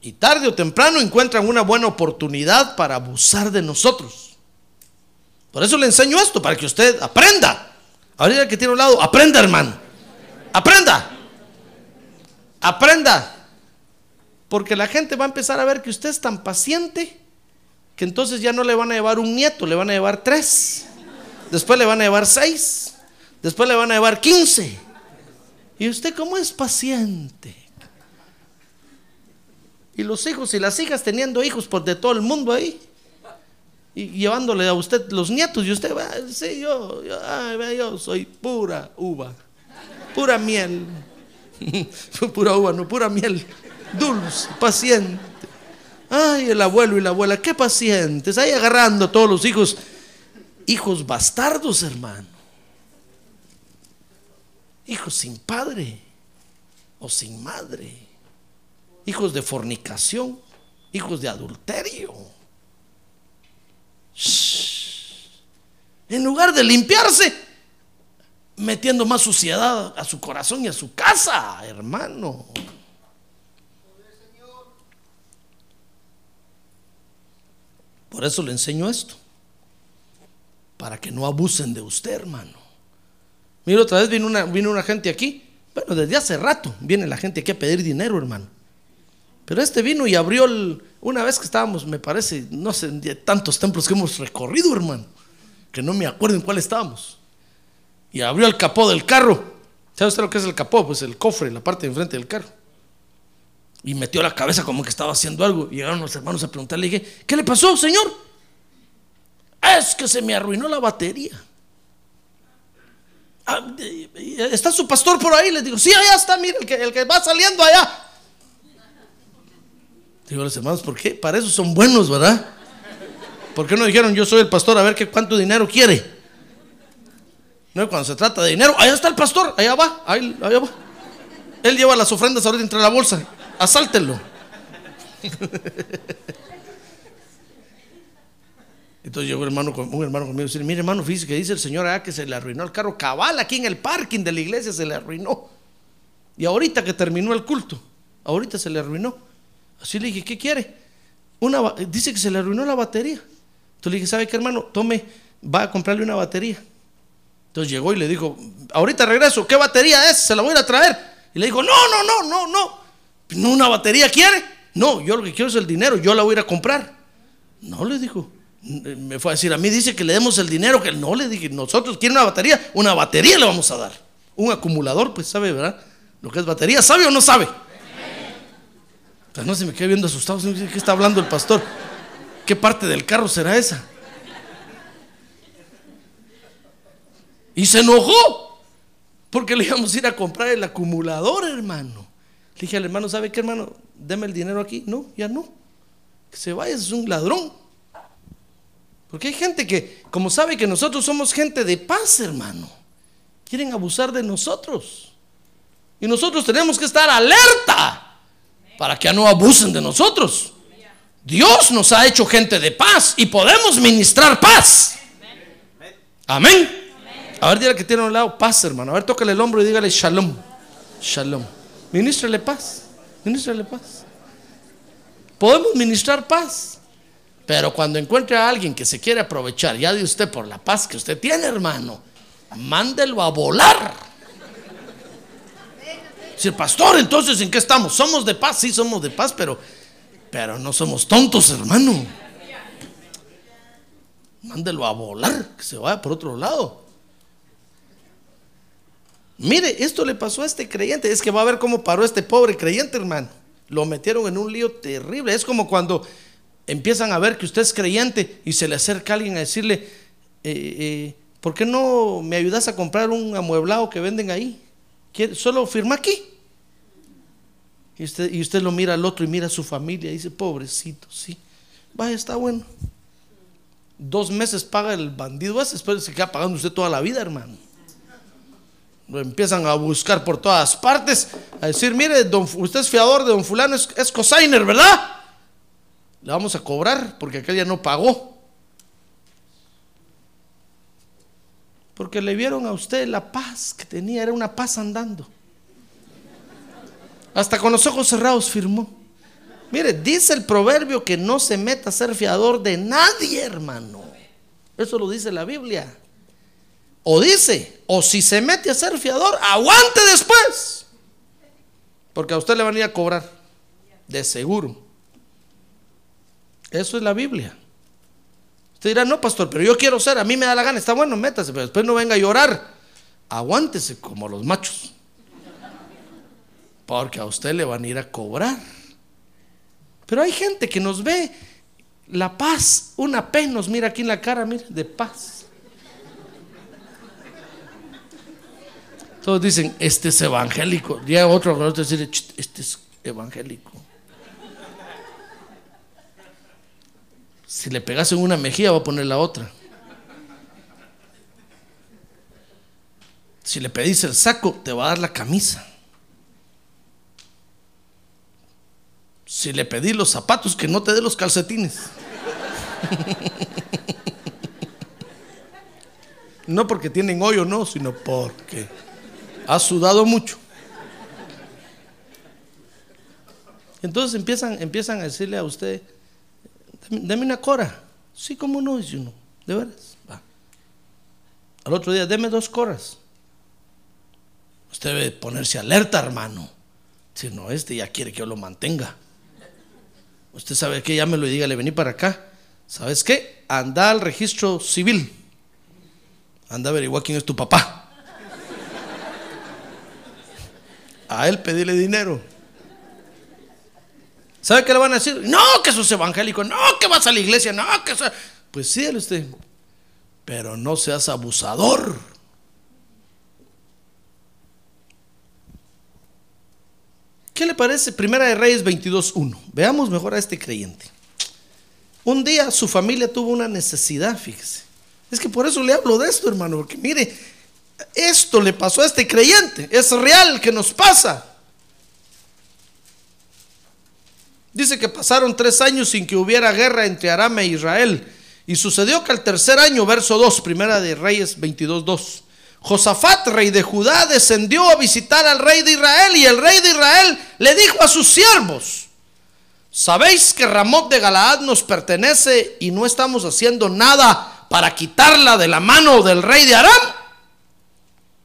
Y tarde o temprano encuentran una buena oportunidad para abusar de nosotros. Por eso le enseño esto, para que usted aprenda. Ahorita que tiene un lado, aprenda, hermano. Aprenda. Aprenda. Porque la gente va a empezar a ver que usted es tan paciente que entonces ya no le van a llevar un nieto, le van a llevar tres. Después le van a llevar seis. Después le van a llevar 15. ¿Y usted cómo es paciente? Y los hijos y las hijas teniendo hijos por de todo el mundo ahí. Y llevándole a usted los nietos. Y usted va, sí, yo, yo, yo soy pura uva. Pura miel. *laughs* pura uva, no, pura miel. Dulce, paciente. Ay, el abuelo y la abuela, qué pacientes. Ahí agarrando a todos los hijos. Hijos bastardos, hermano. Hijos sin padre o sin madre. Hijos de fornicación. Hijos de adulterio. En lugar de limpiarse, metiendo más suciedad a su corazón y a su casa, hermano. Por eso le enseño esto. Para que no abusen de usted, hermano. Mira, otra vez vino una, vino una gente aquí. Bueno, desde hace rato viene la gente aquí a pedir dinero, hermano. Pero este vino y abrió una vez que estábamos, me parece, no sé, tantos templos que hemos recorrido, hermano, que no me acuerdo en cuál estábamos. Y abrió el capó del carro. ¿Sabe usted lo que es el capó? Pues el cofre, la parte de enfrente del carro. Y metió la cabeza como que estaba haciendo algo. Y llegaron los hermanos a preguntarle, le dije, ¿qué le pasó, señor? Es que se me arruinó la batería. Ah, ¿Está su pastor por ahí? Le digo, sí, allá está, mire, el que, el que va saliendo allá. Digo, los hermanos, ¿por qué? Para eso son buenos, ¿verdad? ¿Por qué no dijeron, yo soy el pastor, a ver qué, cuánto dinero quiere? Cuando se trata de dinero, allá está el pastor, allá va, allá va. Él lleva las ofrendas ahorita entre la bolsa asáltenlo. *laughs* Entonces llegó un hermano, un hermano conmigo y dice, mire hermano, fíjese que dice el Señor ah, que se le arruinó el carro cabal aquí en el parking de la iglesia, se le arruinó. Y ahorita que terminó el culto, ahorita se le arruinó. Así le dije, ¿qué quiere? Una, dice que se le arruinó la batería. Entonces le dije, ¿sabe qué hermano? Tome, va a comprarle una batería. Entonces llegó y le dijo, ahorita regreso, ¿qué batería es? Se la voy a ir a traer. Y le dijo, no, no, no, no, no. ¿No una batería quiere? No, yo lo que quiero es el dinero, yo la voy a ir a comprar. No, le dijo. Me fue a decir, a mí dice que le demos el dinero, que no le dije, nosotros quiere una batería, una batería le vamos a dar. Un acumulador, pues sabe, ¿verdad? Lo que es batería, ¿sabe o no sabe? Pues no se me queda viendo asustado, ¿qué está hablando el pastor? ¿Qué parte del carro será esa? Y se enojó, porque le íbamos a ir a comprar el acumulador, hermano. Le dije al hermano, ¿sabe qué hermano? Deme el dinero aquí. No, ya no. Que se vaya, es un ladrón. Porque hay gente que, como sabe que nosotros somos gente de paz, hermano, quieren abusar de nosotros. Y nosotros tenemos que estar alerta para que no abusen de nosotros. Dios nos ha hecho gente de paz y podemos ministrar paz. Amén. A ver, dígale que tiene a un lado paz, hermano. A ver, tócale el hombro y dígale shalom. Shalom. Ministrale paz. Ministrale paz. Podemos ministrar paz. Pero cuando encuentre a alguien que se quiere aprovechar ya de usted por la paz que usted tiene, hermano, mándelo a volar. Si pastor, entonces ¿en qué estamos? Somos de paz, sí somos de paz, pero, pero no somos tontos, hermano. Mándelo a volar, que se vaya por otro lado. Mire, esto le pasó a este creyente. Es que va a ver cómo paró este pobre creyente, hermano. Lo metieron en un lío terrible. Es como cuando empiezan a ver que usted es creyente y se le acerca alguien a decirle, eh, eh, ¿por qué no me ayudas a comprar un amueblado que venden ahí? Solo firma aquí. Y usted, y usted lo mira al otro y mira a su familia y dice, pobrecito, sí. Vaya, está bueno. Dos meses paga el bandido ese, después se queda pagando usted toda la vida, hermano lo empiezan a buscar por todas partes, a decir, mire, usted es fiador de don fulano, es, es cosigner, ¿verdad? Le vamos a cobrar porque aquel ya no pagó. Porque le vieron a usted la paz que tenía, era una paz andando. Hasta con los ojos cerrados firmó. Mire, dice el proverbio que no se meta a ser fiador de nadie, hermano. Eso lo dice la Biblia. O dice, o si se mete a ser fiador, aguante después. Porque a usted le van a ir a cobrar. De seguro. Eso es la Biblia. Usted dirá, no, pastor, pero yo quiero ser, a mí me da la gana, está bueno, métase, pero después no venga a llorar. aguántese como los machos. Porque a usted le van a ir a cobrar. Pero hay gente que nos ve la paz, una pena nos mira aquí en la cara, mire, de paz. Todos dicen, este es evangélico. Llega otro, otro dice, este es evangélico. Si le pegas en una mejilla, va a poner la otra. Si le pedís el saco, te va a dar la camisa. Si le pedís los zapatos, que no te dé los calcetines. *laughs* No porque tienen hoyo, no, sino porque ha sudado mucho. Entonces empiezan, empiezan a decirle a usted, deme una cora. Sí, como no, dice uno, de veras. Va. Al otro día, deme dos coras. Usted debe ponerse alerta, hermano. Si no, este ya quiere que yo lo mantenga. Usted sabe que ya me lo diga, le vení para acá. ¿Sabes qué? Anda al registro civil. Anda a averiguar quién es tu papá. A él pedirle dinero. ¿Sabe qué le van a decir? No, que sos evangélico. No, que vas a la iglesia. No, que eso. Pues sí, usted. Pero no seas abusador. ¿Qué le parece? Primera de Reyes 22.1. Veamos mejor a este creyente. Un día su familia tuvo una necesidad, fíjese. Es que por eso le hablo de esto, hermano, porque mire, esto le pasó a este creyente. Es real que nos pasa. Dice que pasaron tres años sin que hubiera guerra entre Aram e Israel. Y sucedió que al tercer año, verso 2, primera de Reyes 22.2. Josafat, rey de Judá, descendió a visitar al rey de Israel y el rey de Israel le dijo a sus siervos, ¿sabéis que Ramot de Galaad nos pertenece y no estamos haciendo nada para quitarla de la mano del rey de Aram?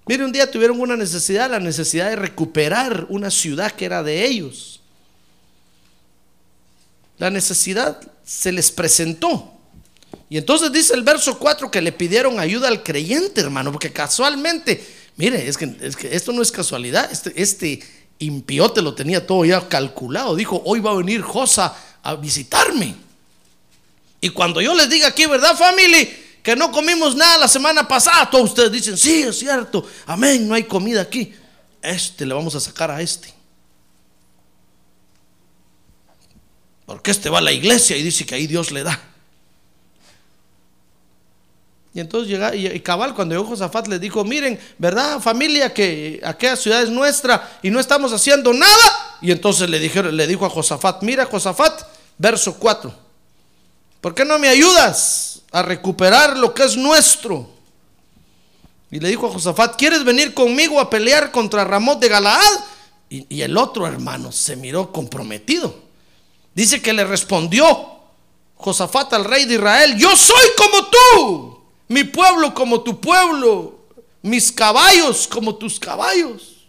Mire, un día tuvieron una necesidad, la necesidad de recuperar una ciudad que era de ellos. La necesidad se les presentó. Y entonces dice el verso 4 que le pidieron ayuda al creyente, hermano, porque casualmente, mire, es que, es que esto no es casualidad, este, este impiote lo tenía todo ya calculado. Dijo, hoy va a venir Josa a visitarme. Y cuando yo les diga aquí, ¿verdad, familia? Que no comimos nada la semana pasada, todos ustedes dicen, sí, es cierto, amén, no hay comida aquí. Este le vamos a sacar a este. Porque este va a la iglesia y dice que ahí Dios le da. Y entonces llega, y, cabal, cuando llegó Josafat le dijo, miren, ¿verdad familia que aquella ciudad es nuestra y no estamos haciendo nada? Y entonces le, dijeron, le dijo a Josafat, mira Josafat, verso 4, ¿por qué no me ayudas a recuperar lo que es nuestro? Y le dijo a Josafat, ¿quieres venir conmigo a pelear contra Ramot de Galaad? Y, y el otro hermano se miró comprometido. Dice que le respondió Josafat al rey de Israel, yo soy como tú mi pueblo como tu pueblo, mis caballos como tus caballos.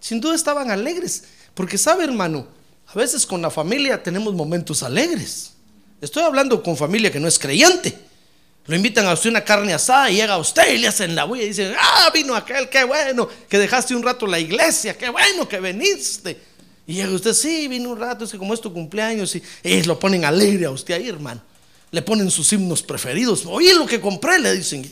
Sin duda estaban alegres, porque sabe hermano, a veces con la familia tenemos momentos alegres. Estoy hablando con familia que no es creyente. Lo invitan a usted una carne asada y llega a usted y le hacen la bulla y dicen, ah, vino aquel, qué bueno, que dejaste un rato la iglesia, qué bueno que viniste. Y llega usted, sí, vino un rato, es como es tu cumpleaños, y ellos lo ponen alegre a usted ahí, hermano le ponen sus himnos preferidos. Oye lo que compré, le dicen.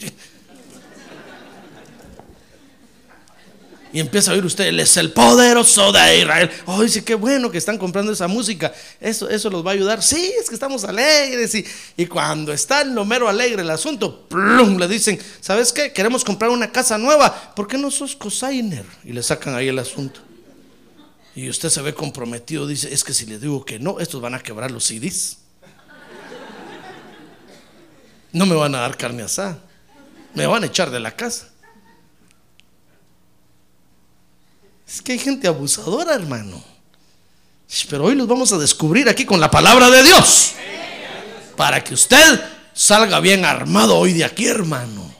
Y empieza a oír usted, Él es el poderoso de Israel. Oh, dice, qué bueno que están comprando esa música. Eso, eso los va a ayudar. Sí, es que estamos alegres. Y, y cuando está en lo mero alegre el asunto, plum, le dicen, ¿sabes qué? Queremos comprar una casa nueva. ¿Por qué no sos cosigner? Y le sacan ahí el asunto. Y usted se ve comprometido, dice, es que si le digo que no, estos van a quebrar los CDs. No me van a dar carne asada. Me van a echar de la casa. Es que hay gente abusadora, hermano. Pero hoy los vamos a descubrir aquí con la palabra de Dios. Para que usted salga bien armado hoy de aquí, hermano.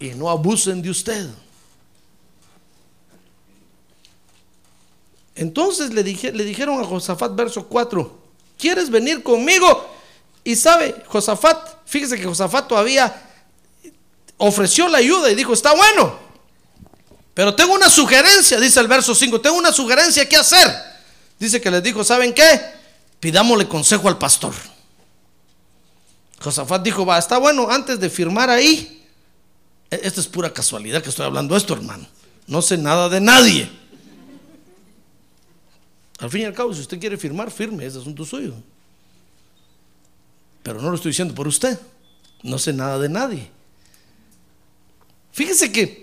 Y no abusen de usted. Entonces le, dije, le dijeron a Josafat, verso 4, ¿quieres venir conmigo? Y sabe, Josafat, fíjese que Josafat todavía ofreció la ayuda y dijo, está bueno. Pero tengo una sugerencia, dice el verso 5, tengo una sugerencia que hacer. Dice que les dijo, ¿saben qué? Pidámosle consejo al pastor. Josafat dijo, va, está bueno, antes de firmar ahí, e- esto es pura casualidad que estoy hablando esto, hermano. No sé nada de nadie. Al fin y al cabo, si usted quiere firmar, firme, es asunto suyo. Pero no lo estoy diciendo por usted. No sé nada de nadie. Fíjese que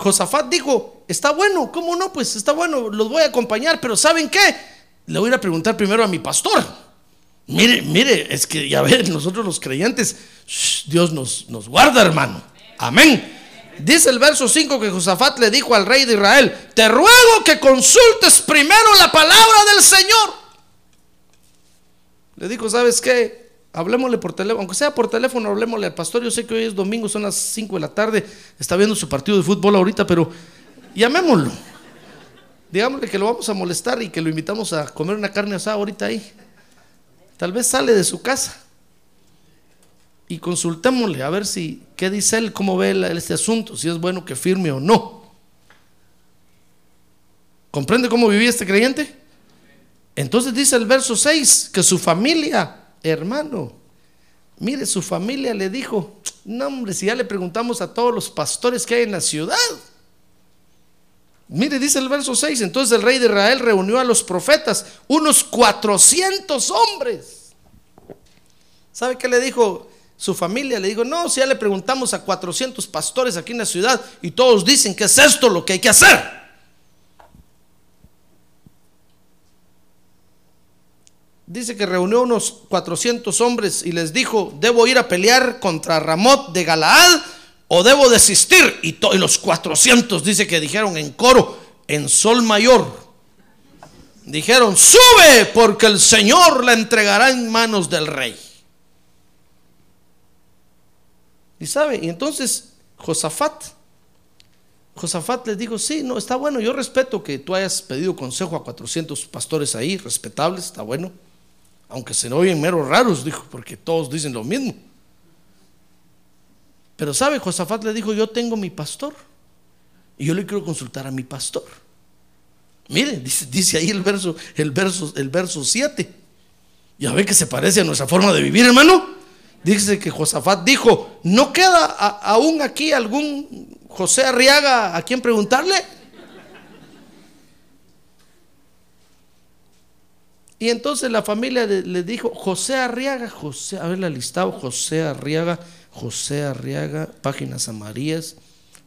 Josafat dijo, está bueno, ¿cómo no? Pues está bueno, los voy a acompañar, pero ¿saben qué? Le voy a preguntar primero a mi pastor. Mire, mire, es que ya ven, *laughs* nosotros los creyentes, Dios nos, nos guarda, hermano. Amén. Dice el verso 5 que Josafat le dijo al rey de Israel, te ruego que consultes primero la palabra del Señor. Le dijo, ¿sabes qué? Hablemosle por teléfono, aunque sea por teléfono, hablemosle al pastor. Yo sé que hoy es domingo, son las 5 de la tarde, está viendo su partido de fútbol ahorita, pero llamémoslo. Digámosle que lo vamos a molestar y que lo invitamos a comer una carne asada ahorita ahí. Tal vez sale de su casa y consultémosle a ver si, qué dice él, cómo ve él este asunto, si es bueno que firme o no. ¿Comprende cómo vivía este creyente? Entonces dice el verso 6 que su familia, hermano, mire, su familia le dijo, no hombre, si ya le preguntamos a todos los pastores que hay en la ciudad. Mire, dice el verso 6, entonces el rey de Israel reunió a los profetas, unos 400 hombres. ¿Sabe qué le dijo su familia? Le dijo, no, si ya le preguntamos a 400 pastores aquí en la ciudad y todos dicen que es esto lo que hay que hacer. Dice que reunió unos 400 hombres y les dijo, debo ir a pelear contra Ramot de Galaad o debo desistir. Y, los 400 dice que dijeron en coro, en sol mayor. Dijeron, sube porque el Señor la entregará en manos del rey. Y sabe, y entonces Josafat, Josafat les dijo, sí, no, está bueno, yo respeto que tú hayas pedido consejo a 400 pastores ahí, respetables, está bueno. Aunque se oyen meros raros, dijo, porque todos dicen lo mismo. Pero sabe, Josafat le dijo, yo tengo mi pastor. Y yo le quiero consultar a mi pastor. Mire, dice, ahí el verso, el verso, el verso 7. Ya ve que se parece a nuestra forma de vivir, hermano. Dice que Josafat dijo, ¿no queda aún aquí algún José Arriaga a quien preguntarle? Y entonces la familia le, dijo, José Arriaga, José, a ver la listado, José Arriaga, José Arriaga, páginas amarillas.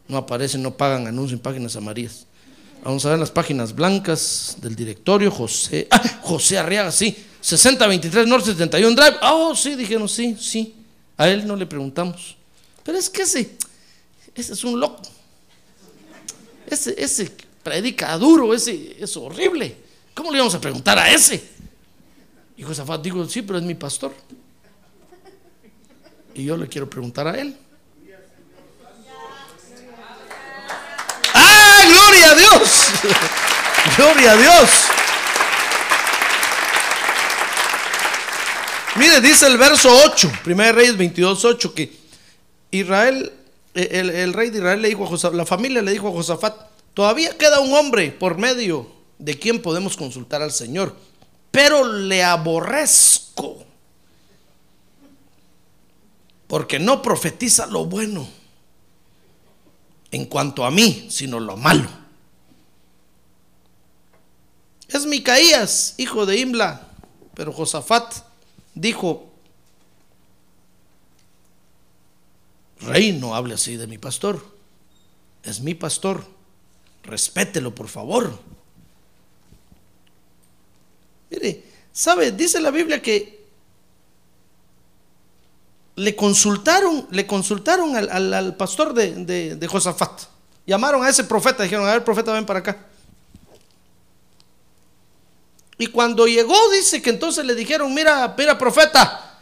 No aparecen, no pagan anuncio en páginas amarillas. Vamos a ver las páginas blancas del directorio, José, ah, José Arriaga, sí, 6023 Norte 71 Drive. Ah, Oh, sí, dijeron, sí, sí. A él no le preguntamos. Pero es que ese, ese es un loco. Ese, ese predica duro, ese es horrible. ¿Cómo le íbamos a preguntar a ese? Y Josafat dijo, sí, pero es mi pastor. Y yo le quiero preguntar a él. ¡Ah, gloria a Dios! *laughs* ¡Gloria a Dios! Mire, dice el verso 8, 1 Reyes 22, 8, que Israel, el, el rey de Israel le dijo a Josafat, la familia le dijo a Josafat, todavía queda un hombre por medio de quien podemos consultar al Señor, pero le aborrezco, porque no profetiza lo bueno en cuanto a mí, sino lo malo. Es Micaías, hijo de Imla, pero Josafat dijo, Rey, no hable así de mi pastor, es mi pastor, respételo por favor. Mire, ¿sabe? Dice la Biblia que le consultaron, le consultaron al, al- pastor de, de- de Josafat. Llamaron a ese profeta, dijeron, a ver, profeta, ven para acá. Y cuando llegó, dice que entonces le dijeron, mira, mira, profeta,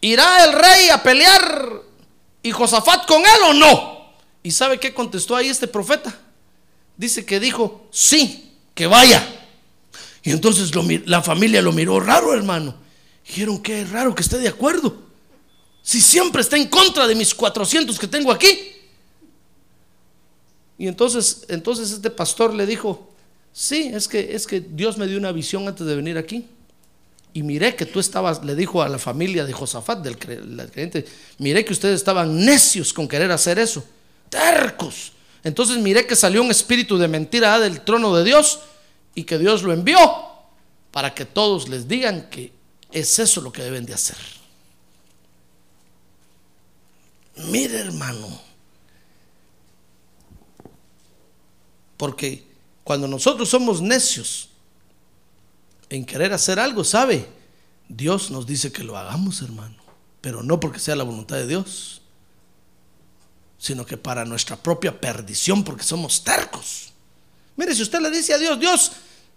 ¿irá el rey a pelear y Josafat con él o no? ¿Y sabe qué contestó ahí este profeta? Dice que dijo, sí, que vaya. Y entonces la familia lo miró raro, hermano. Dijeron, qué raro que esté de acuerdo. Si siempre está en contra de mis 400 que tengo aquí. Y entonces, entonces este pastor le dijo, sí, es que, es que Dios me dio una visión antes de venir aquí. Y miré que tú estabas, le dijo a la familia de Josafat, del creyente, miré que ustedes estaban necios con querer hacer eso, tercos. Entonces miré que salió un espíritu de mentira del trono de Dios y que Dios lo envió para que todos les digan que es eso lo que deben de hacer. Mire hermano, porque cuando nosotros somos necios en querer hacer algo, ¿sabe? Dios nos dice que lo hagamos, hermano, pero no porque sea la voluntad de Dios, sino que para nuestra propia perdición, porque somos tercos. Mire, si usted le dice a Dios, Dios,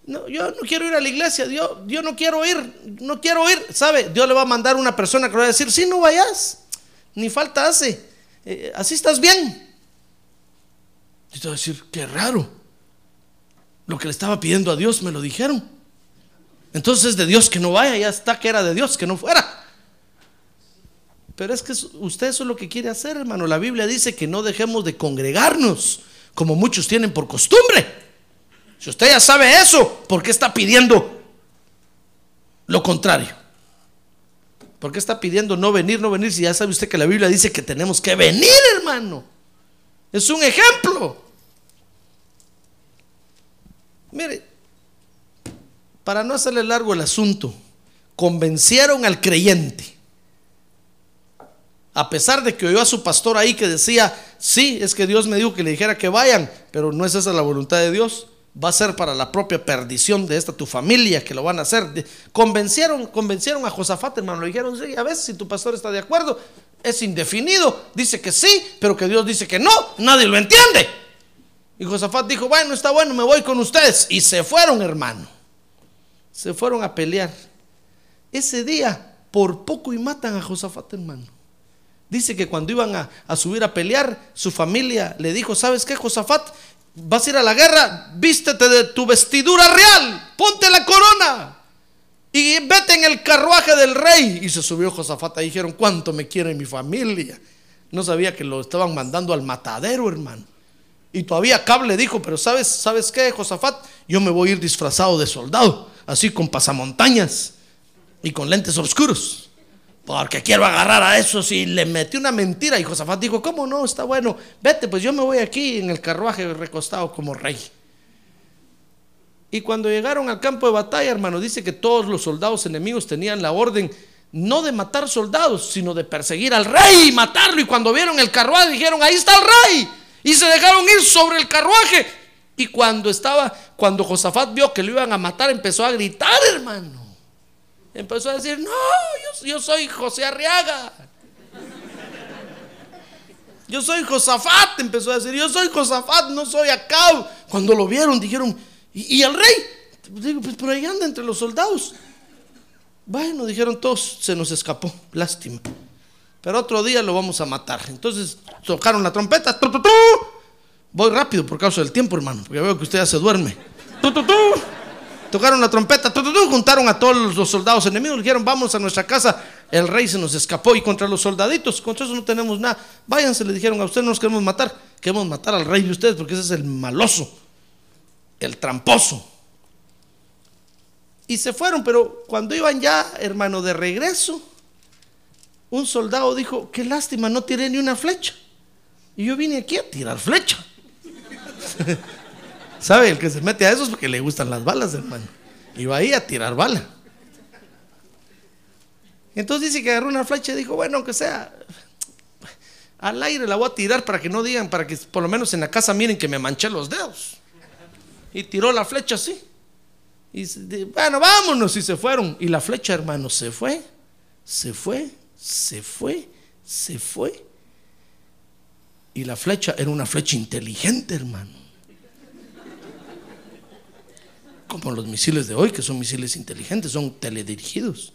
no, yo no quiero ir a la iglesia, Dios, yo no quiero ir, no quiero ir, ¿sabe? Dios le va a mandar una persona que le va a decir, sí, no vayas, ni falta hace, eh, así estás bien. Y te va a decir, qué raro, lo que le estaba pidiendo a Dios me lo dijeron. Entonces de Dios que no vaya, ya está que era de Dios que no fuera. Pero es que usted eso es lo que quiere hacer, hermano. La Biblia dice que no dejemos de congregarnos, como muchos tienen por costumbre. Si usted ya sabe eso, ¿por qué está pidiendo lo contrario? ¿Por qué está pidiendo no venir, no venir? Si ya sabe usted que la Biblia dice que tenemos que venir, hermano. Es un ejemplo. Mire, para no hacerle largo el asunto, convencieron al creyente. A pesar de que oyó a su pastor ahí que decía, sí, es que Dios me dijo que le dijera que vayan, pero no es esa la voluntad de Dios. Va a ser para la propia perdición de esta tu familia que lo van a hacer. Convencieron, convencieron a Josafat, hermano. Le dijeron, sí, a ver si tu pastor está de acuerdo. Es indefinido. Dice que sí, pero que Dios dice que no. Nadie lo entiende. Y Josafat dijo, bueno, está bueno, me voy con ustedes. Y se fueron, hermano se fueron a pelear. Ese día, por poco y matan a Josafat, hermano. Dice que cuando iban a, subir a pelear, su familia le dijo, ¿sabes qué, Josafat? Vas a ir a la guerra, vístete de tu vestidura real, ponte la corona y vete en el carruaje del rey. Y se subió Josafat y dijeron, ¿cuánto me quiere mi familia? No sabía que lo estaban mandando al matadero, hermano. Y todavía Cab le dijo, pero ¿sabes, ¿sabes qué, Josafat? Yo me voy a ir disfrazado de soldado así con pasamontañas y con lentes oscuros. Porque quiero agarrar a esos y le metí una mentira. Y Josafat dijo, ¿cómo no? Está bueno. Vete, pues yo me voy aquí en el carruaje recostado como rey. Y cuando llegaron al campo de batalla, hermano, dice que todos los soldados enemigos tenían la orden no de matar soldados, sino de perseguir al rey y matarlo. Y cuando vieron el carruaje dijeron, ahí está el rey. Y se dejaron ir sobre el carruaje y cuando estaba, cuando Josafat vio que lo iban a matar, empezó a gritar, hermano. Empezó a decir, no, yo, soy José Arriaga. Yo soy Josafat, empezó a decir, yo soy Josafat, no soy Acab. Cuando lo vieron, dijeron, ¿y, el rey? Digo, pues por ahí anda entre los soldados. Bueno, dijeron todos, se nos escapó, lástima. Pero otro día lo vamos a matar. Entonces tocaron la trompeta, Voy rápido por causa del tiempo, hermano, porque veo que usted ya se duerme. Tocaron la trompeta, juntaron a todos los soldados enemigos, dijeron, vamos a nuestra casa. El rey se nos escapó y contra los soldaditos, contra eso no tenemos nada. Váyanse, le dijeron a ustedes, no nos queremos matar, queremos matar al rey de ustedes porque ese es el maloso, el tramposo. Y se fueron, pero cuando iban ya, hermano, de regreso, un soldado dijo, qué lástima, no tiré ni una flecha. Y yo vine aquí a tirar flecha. *laughs* ¿Sabe? El que se mete a eso es porque le gustan las balas, hermano. Y va ahí a tirar bala. Entonces dice que agarró una flecha y dijo, bueno, aunque sea al aire la voy a tirar para que no digan, para que por lo menos en la casa miren que me manché los dedos. Y tiró la flecha así. Y bueno, vámonos. Y se fueron. Y la flecha, hermano, se fue, se fue, se fue, se fue. Y la flecha era una flecha inteligente, hermano. Como los misiles de hoy, que son misiles inteligentes, son teledirigidos.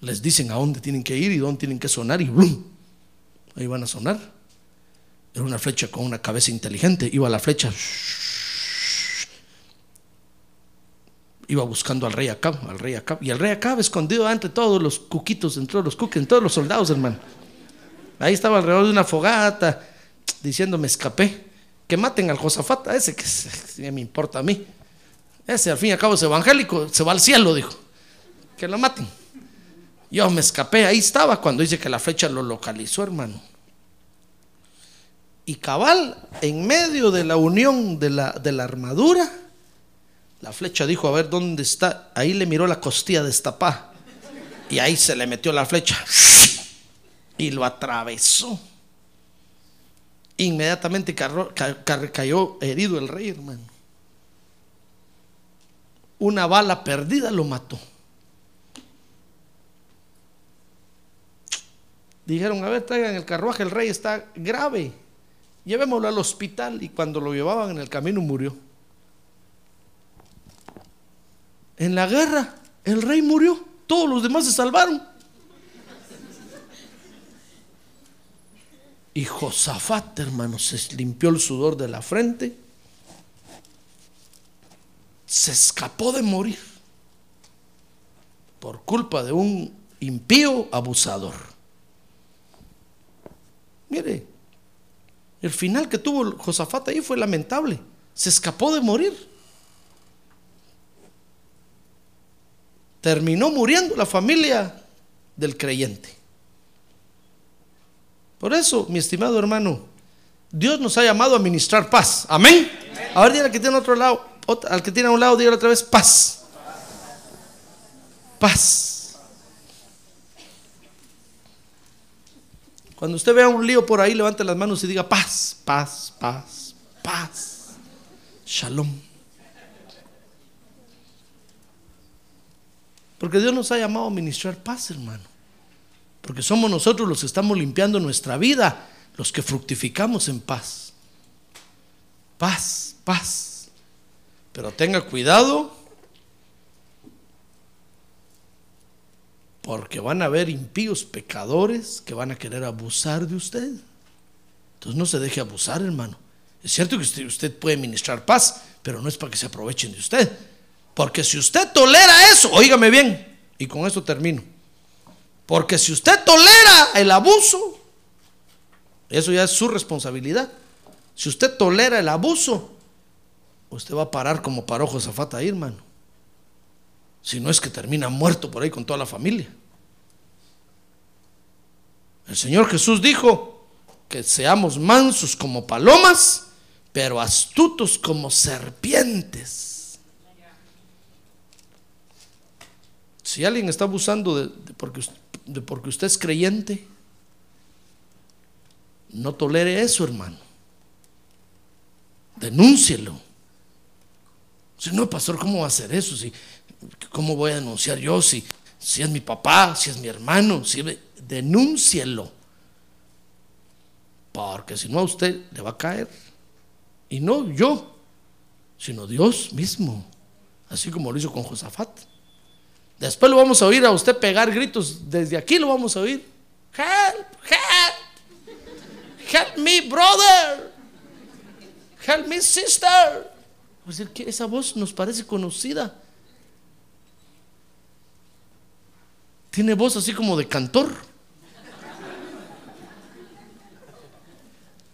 Les dicen a dónde tienen que ir y dónde tienen que sonar y ¡blum! Ahí van a sonar. Era una flecha con una cabeza inteligente. Iba la flecha. Iba buscando al rey Acab, al rey Acab. Y el rey Acab escondido entre todos los cuquitos, entre los cuques, entre todos los soldados, hermano. Ahí estaba alrededor de una fogata, diciendo, me escapé. que maten al Josafat, a ese que *laughs* me importa a mí. Ese al fin y al cabo es evangélico, se va al cielo, dijo. Que lo maten. Yo me escapé, ahí estaba cuando dice que la flecha lo localizó, hermano. Y cabal, en medio de la unión de la, de la armadura, la flecha dijo, a ver dónde está. Ahí le miró la costilla destapada. Y ahí se le metió la flecha. Y lo atravesó. Inmediatamente cayó herido el rey, hermano. Una bala perdida lo mató. Dijeron, a ver, traigan el carruaje, el rey está grave. Llevémoslo al hospital. Y cuando lo llevaban en el camino murió. En la guerra, el rey murió. Todos los demás se salvaron. Y Josafat, hermano, se limpió el sudor de la frente. Se escapó de morir por culpa de un impío abusador. Mire, el final que tuvo Josafat ahí fue lamentable. Se escapó de morir. Terminó muriendo la familia del creyente. Por eso, mi estimado hermano, Dios nos ha llamado a ministrar paz. Amén. Ahora dígale al que tiene otro lado, al que tiene a un lado, dígale otra vez paz. Paz. Cuando usted vea un lío por ahí, levante las manos y diga paz, paz, paz, paz. Shalom. Porque Dios nos ha llamado a ministrar paz, hermano. Porque somos nosotros los que estamos limpiando nuestra vida, los que fructificamos en paz. Paz, paz. Pero tenga cuidado, porque van a haber impíos pecadores que van a querer abusar de usted. Entonces no se deje abusar, hermano. Es cierto que usted, puede ministrar paz, pero no es para que se aprovechen de usted. Porque si usted tolera eso, óigame bien, y con esto termino. Porque si usted tolera el abuso, eso ya es su responsabilidad. Si usted tolera el abuso, usted va a parar como paró Josafat ahí, hermano. Si no es que termina muerto por ahí con toda la familia. El Señor Jesús dijo que seamos mansos como palomas, pero astutos como serpientes. Si alguien está abusando de, porque, de porque usted es creyente, no tolere eso, hermano. Denúncielo. Si no, pastor, ¿cómo va a hacer eso? Si, ¿Cómo voy a denunciar yo? Si, si es mi papá, si es mi hermano, si denúncielo. Porque si no a usted le va a caer. Y no yo, sino Dios mismo. Así como lo hizo con Josafat. Después lo vamos a oír a usted pegar gritos. Desde aquí lo vamos a oír. Help, help. Help me, brother. Help me, sister. Es decir, que esa voz nos parece conocida. Tiene voz así como de cantor.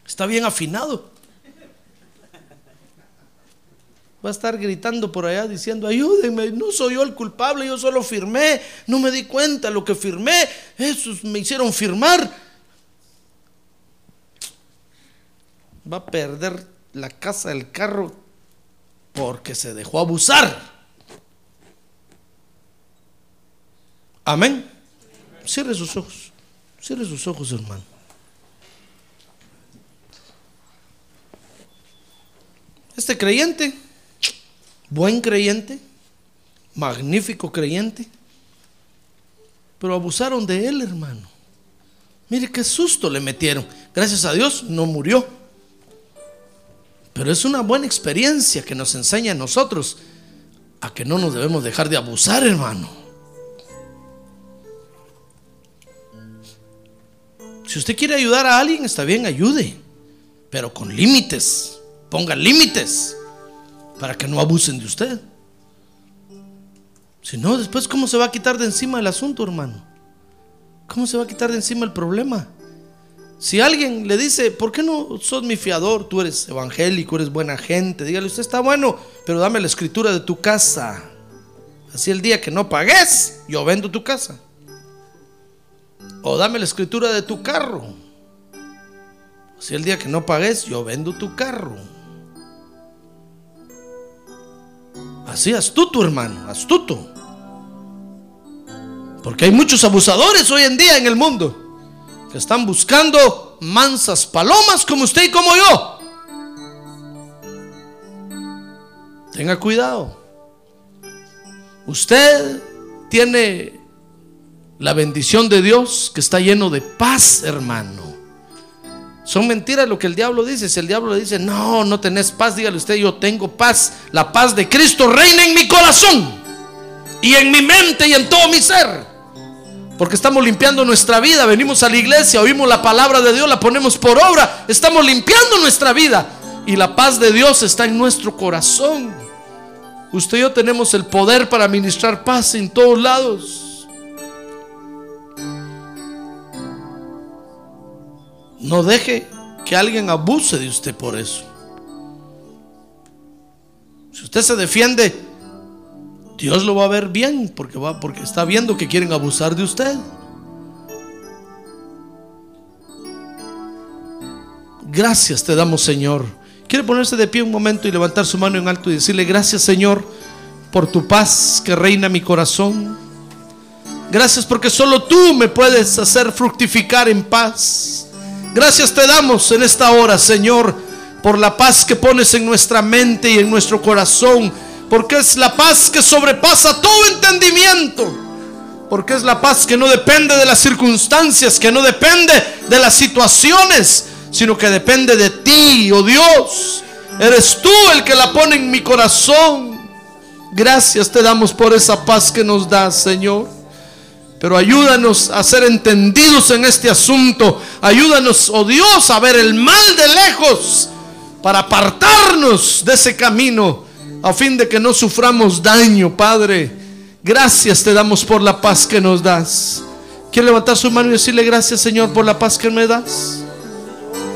Está bien afinado. Va a estar gritando por allá diciendo, ayúdenme, no soy yo el culpable, yo solo firmé, no me di cuenta lo que firmé, esos me hicieron firmar. Va a perder la casa del carro porque se dejó abusar. Amén. Cierre sus ojos. Cierre sus ojos, hermano. Este creyente, buen creyente, magnífico creyente, pero abusaron de él, hermano. Mire qué susto le metieron. Gracias a Dios no murió. Pero es una buena experiencia que nos enseña a nosotros a que no nos debemos dejar de abusar, hermano. Si usted quiere ayudar a alguien, está bien, ayude, pero con límites. Ponga límites para que no abusen de usted. Si no, después, ¿cómo se va a quitar de encima el asunto, hermano? ¿Cómo se va a quitar de encima el problema? Si alguien le dice, ¿por qué no sos mi fiador? Tú eres evangélico, eres buena gente. Dígale, usted está bueno, pero dame la escritura de tu casa. Así el día que no pagues, yo vendo tu casa. O dame la escritura de tu carro. Así el día que no pagues, yo vendo tu carro. Así astuto, hermano, astuto. Porque hay muchos abusadores hoy en día en el mundo están buscando mansas palomas como usted y como yo. Tenga cuidado. Usted tiene la bendición de Dios que está lleno de paz, hermano. Son mentiras lo que el diablo dice. Si el diablo le dice, no, no tenés paz, dígale usted, yo tengo paz. La paz de Cristo reina en mi corazón y en mi mente y en todo mi ser. Porque estamos limpiando nuestra vida. Venimos a la iglesia, oímos la palabra de Dios, la ponemos por obra. Estamos limpiando nuestra vida. Y la paz de Dios está en nuestro corazón. Usted y yo tenemos el poder para ministrar paz en todos lados. No deje que alguien abuse de usted por eso. Si usted se defiende, Dios lo va a ver bien porque, va, porque está viendo que quieren abusar de usted. Gracias te damos, Señor. Quiere ponerse de pie un momento y levantar su mano en alto y decirle gracias, Señor, por tu paz que reina mi corazón. Gracias porque solo tú me puedes hacer fructificar en paz. Gracias te damos en esta hora, Señor, por la paz que pones en nuestra mente y en nuestro corazón porque es la paz que sobrepasa todo entendimiento. Porque es la paz que no depende de las circunstancias, que no depende de las situaciones, sino que depende de ti, oh Dios. Eres tú el que la pone en mi corazón. Gracias te damos por esa paz que nos das, Señor. Pero ayúdanos a ser entendidos en este asunto. Ayúdanos, oh Dios, a ver el mal de lejos para apartarnos de ese camino a fin de que no suframos daño, Padre. Gracias te damos por la paz que nos das. ¿Quiere levantar su mano y decirle gracias, Señor, por la paz que me das?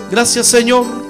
Gracias, Señor.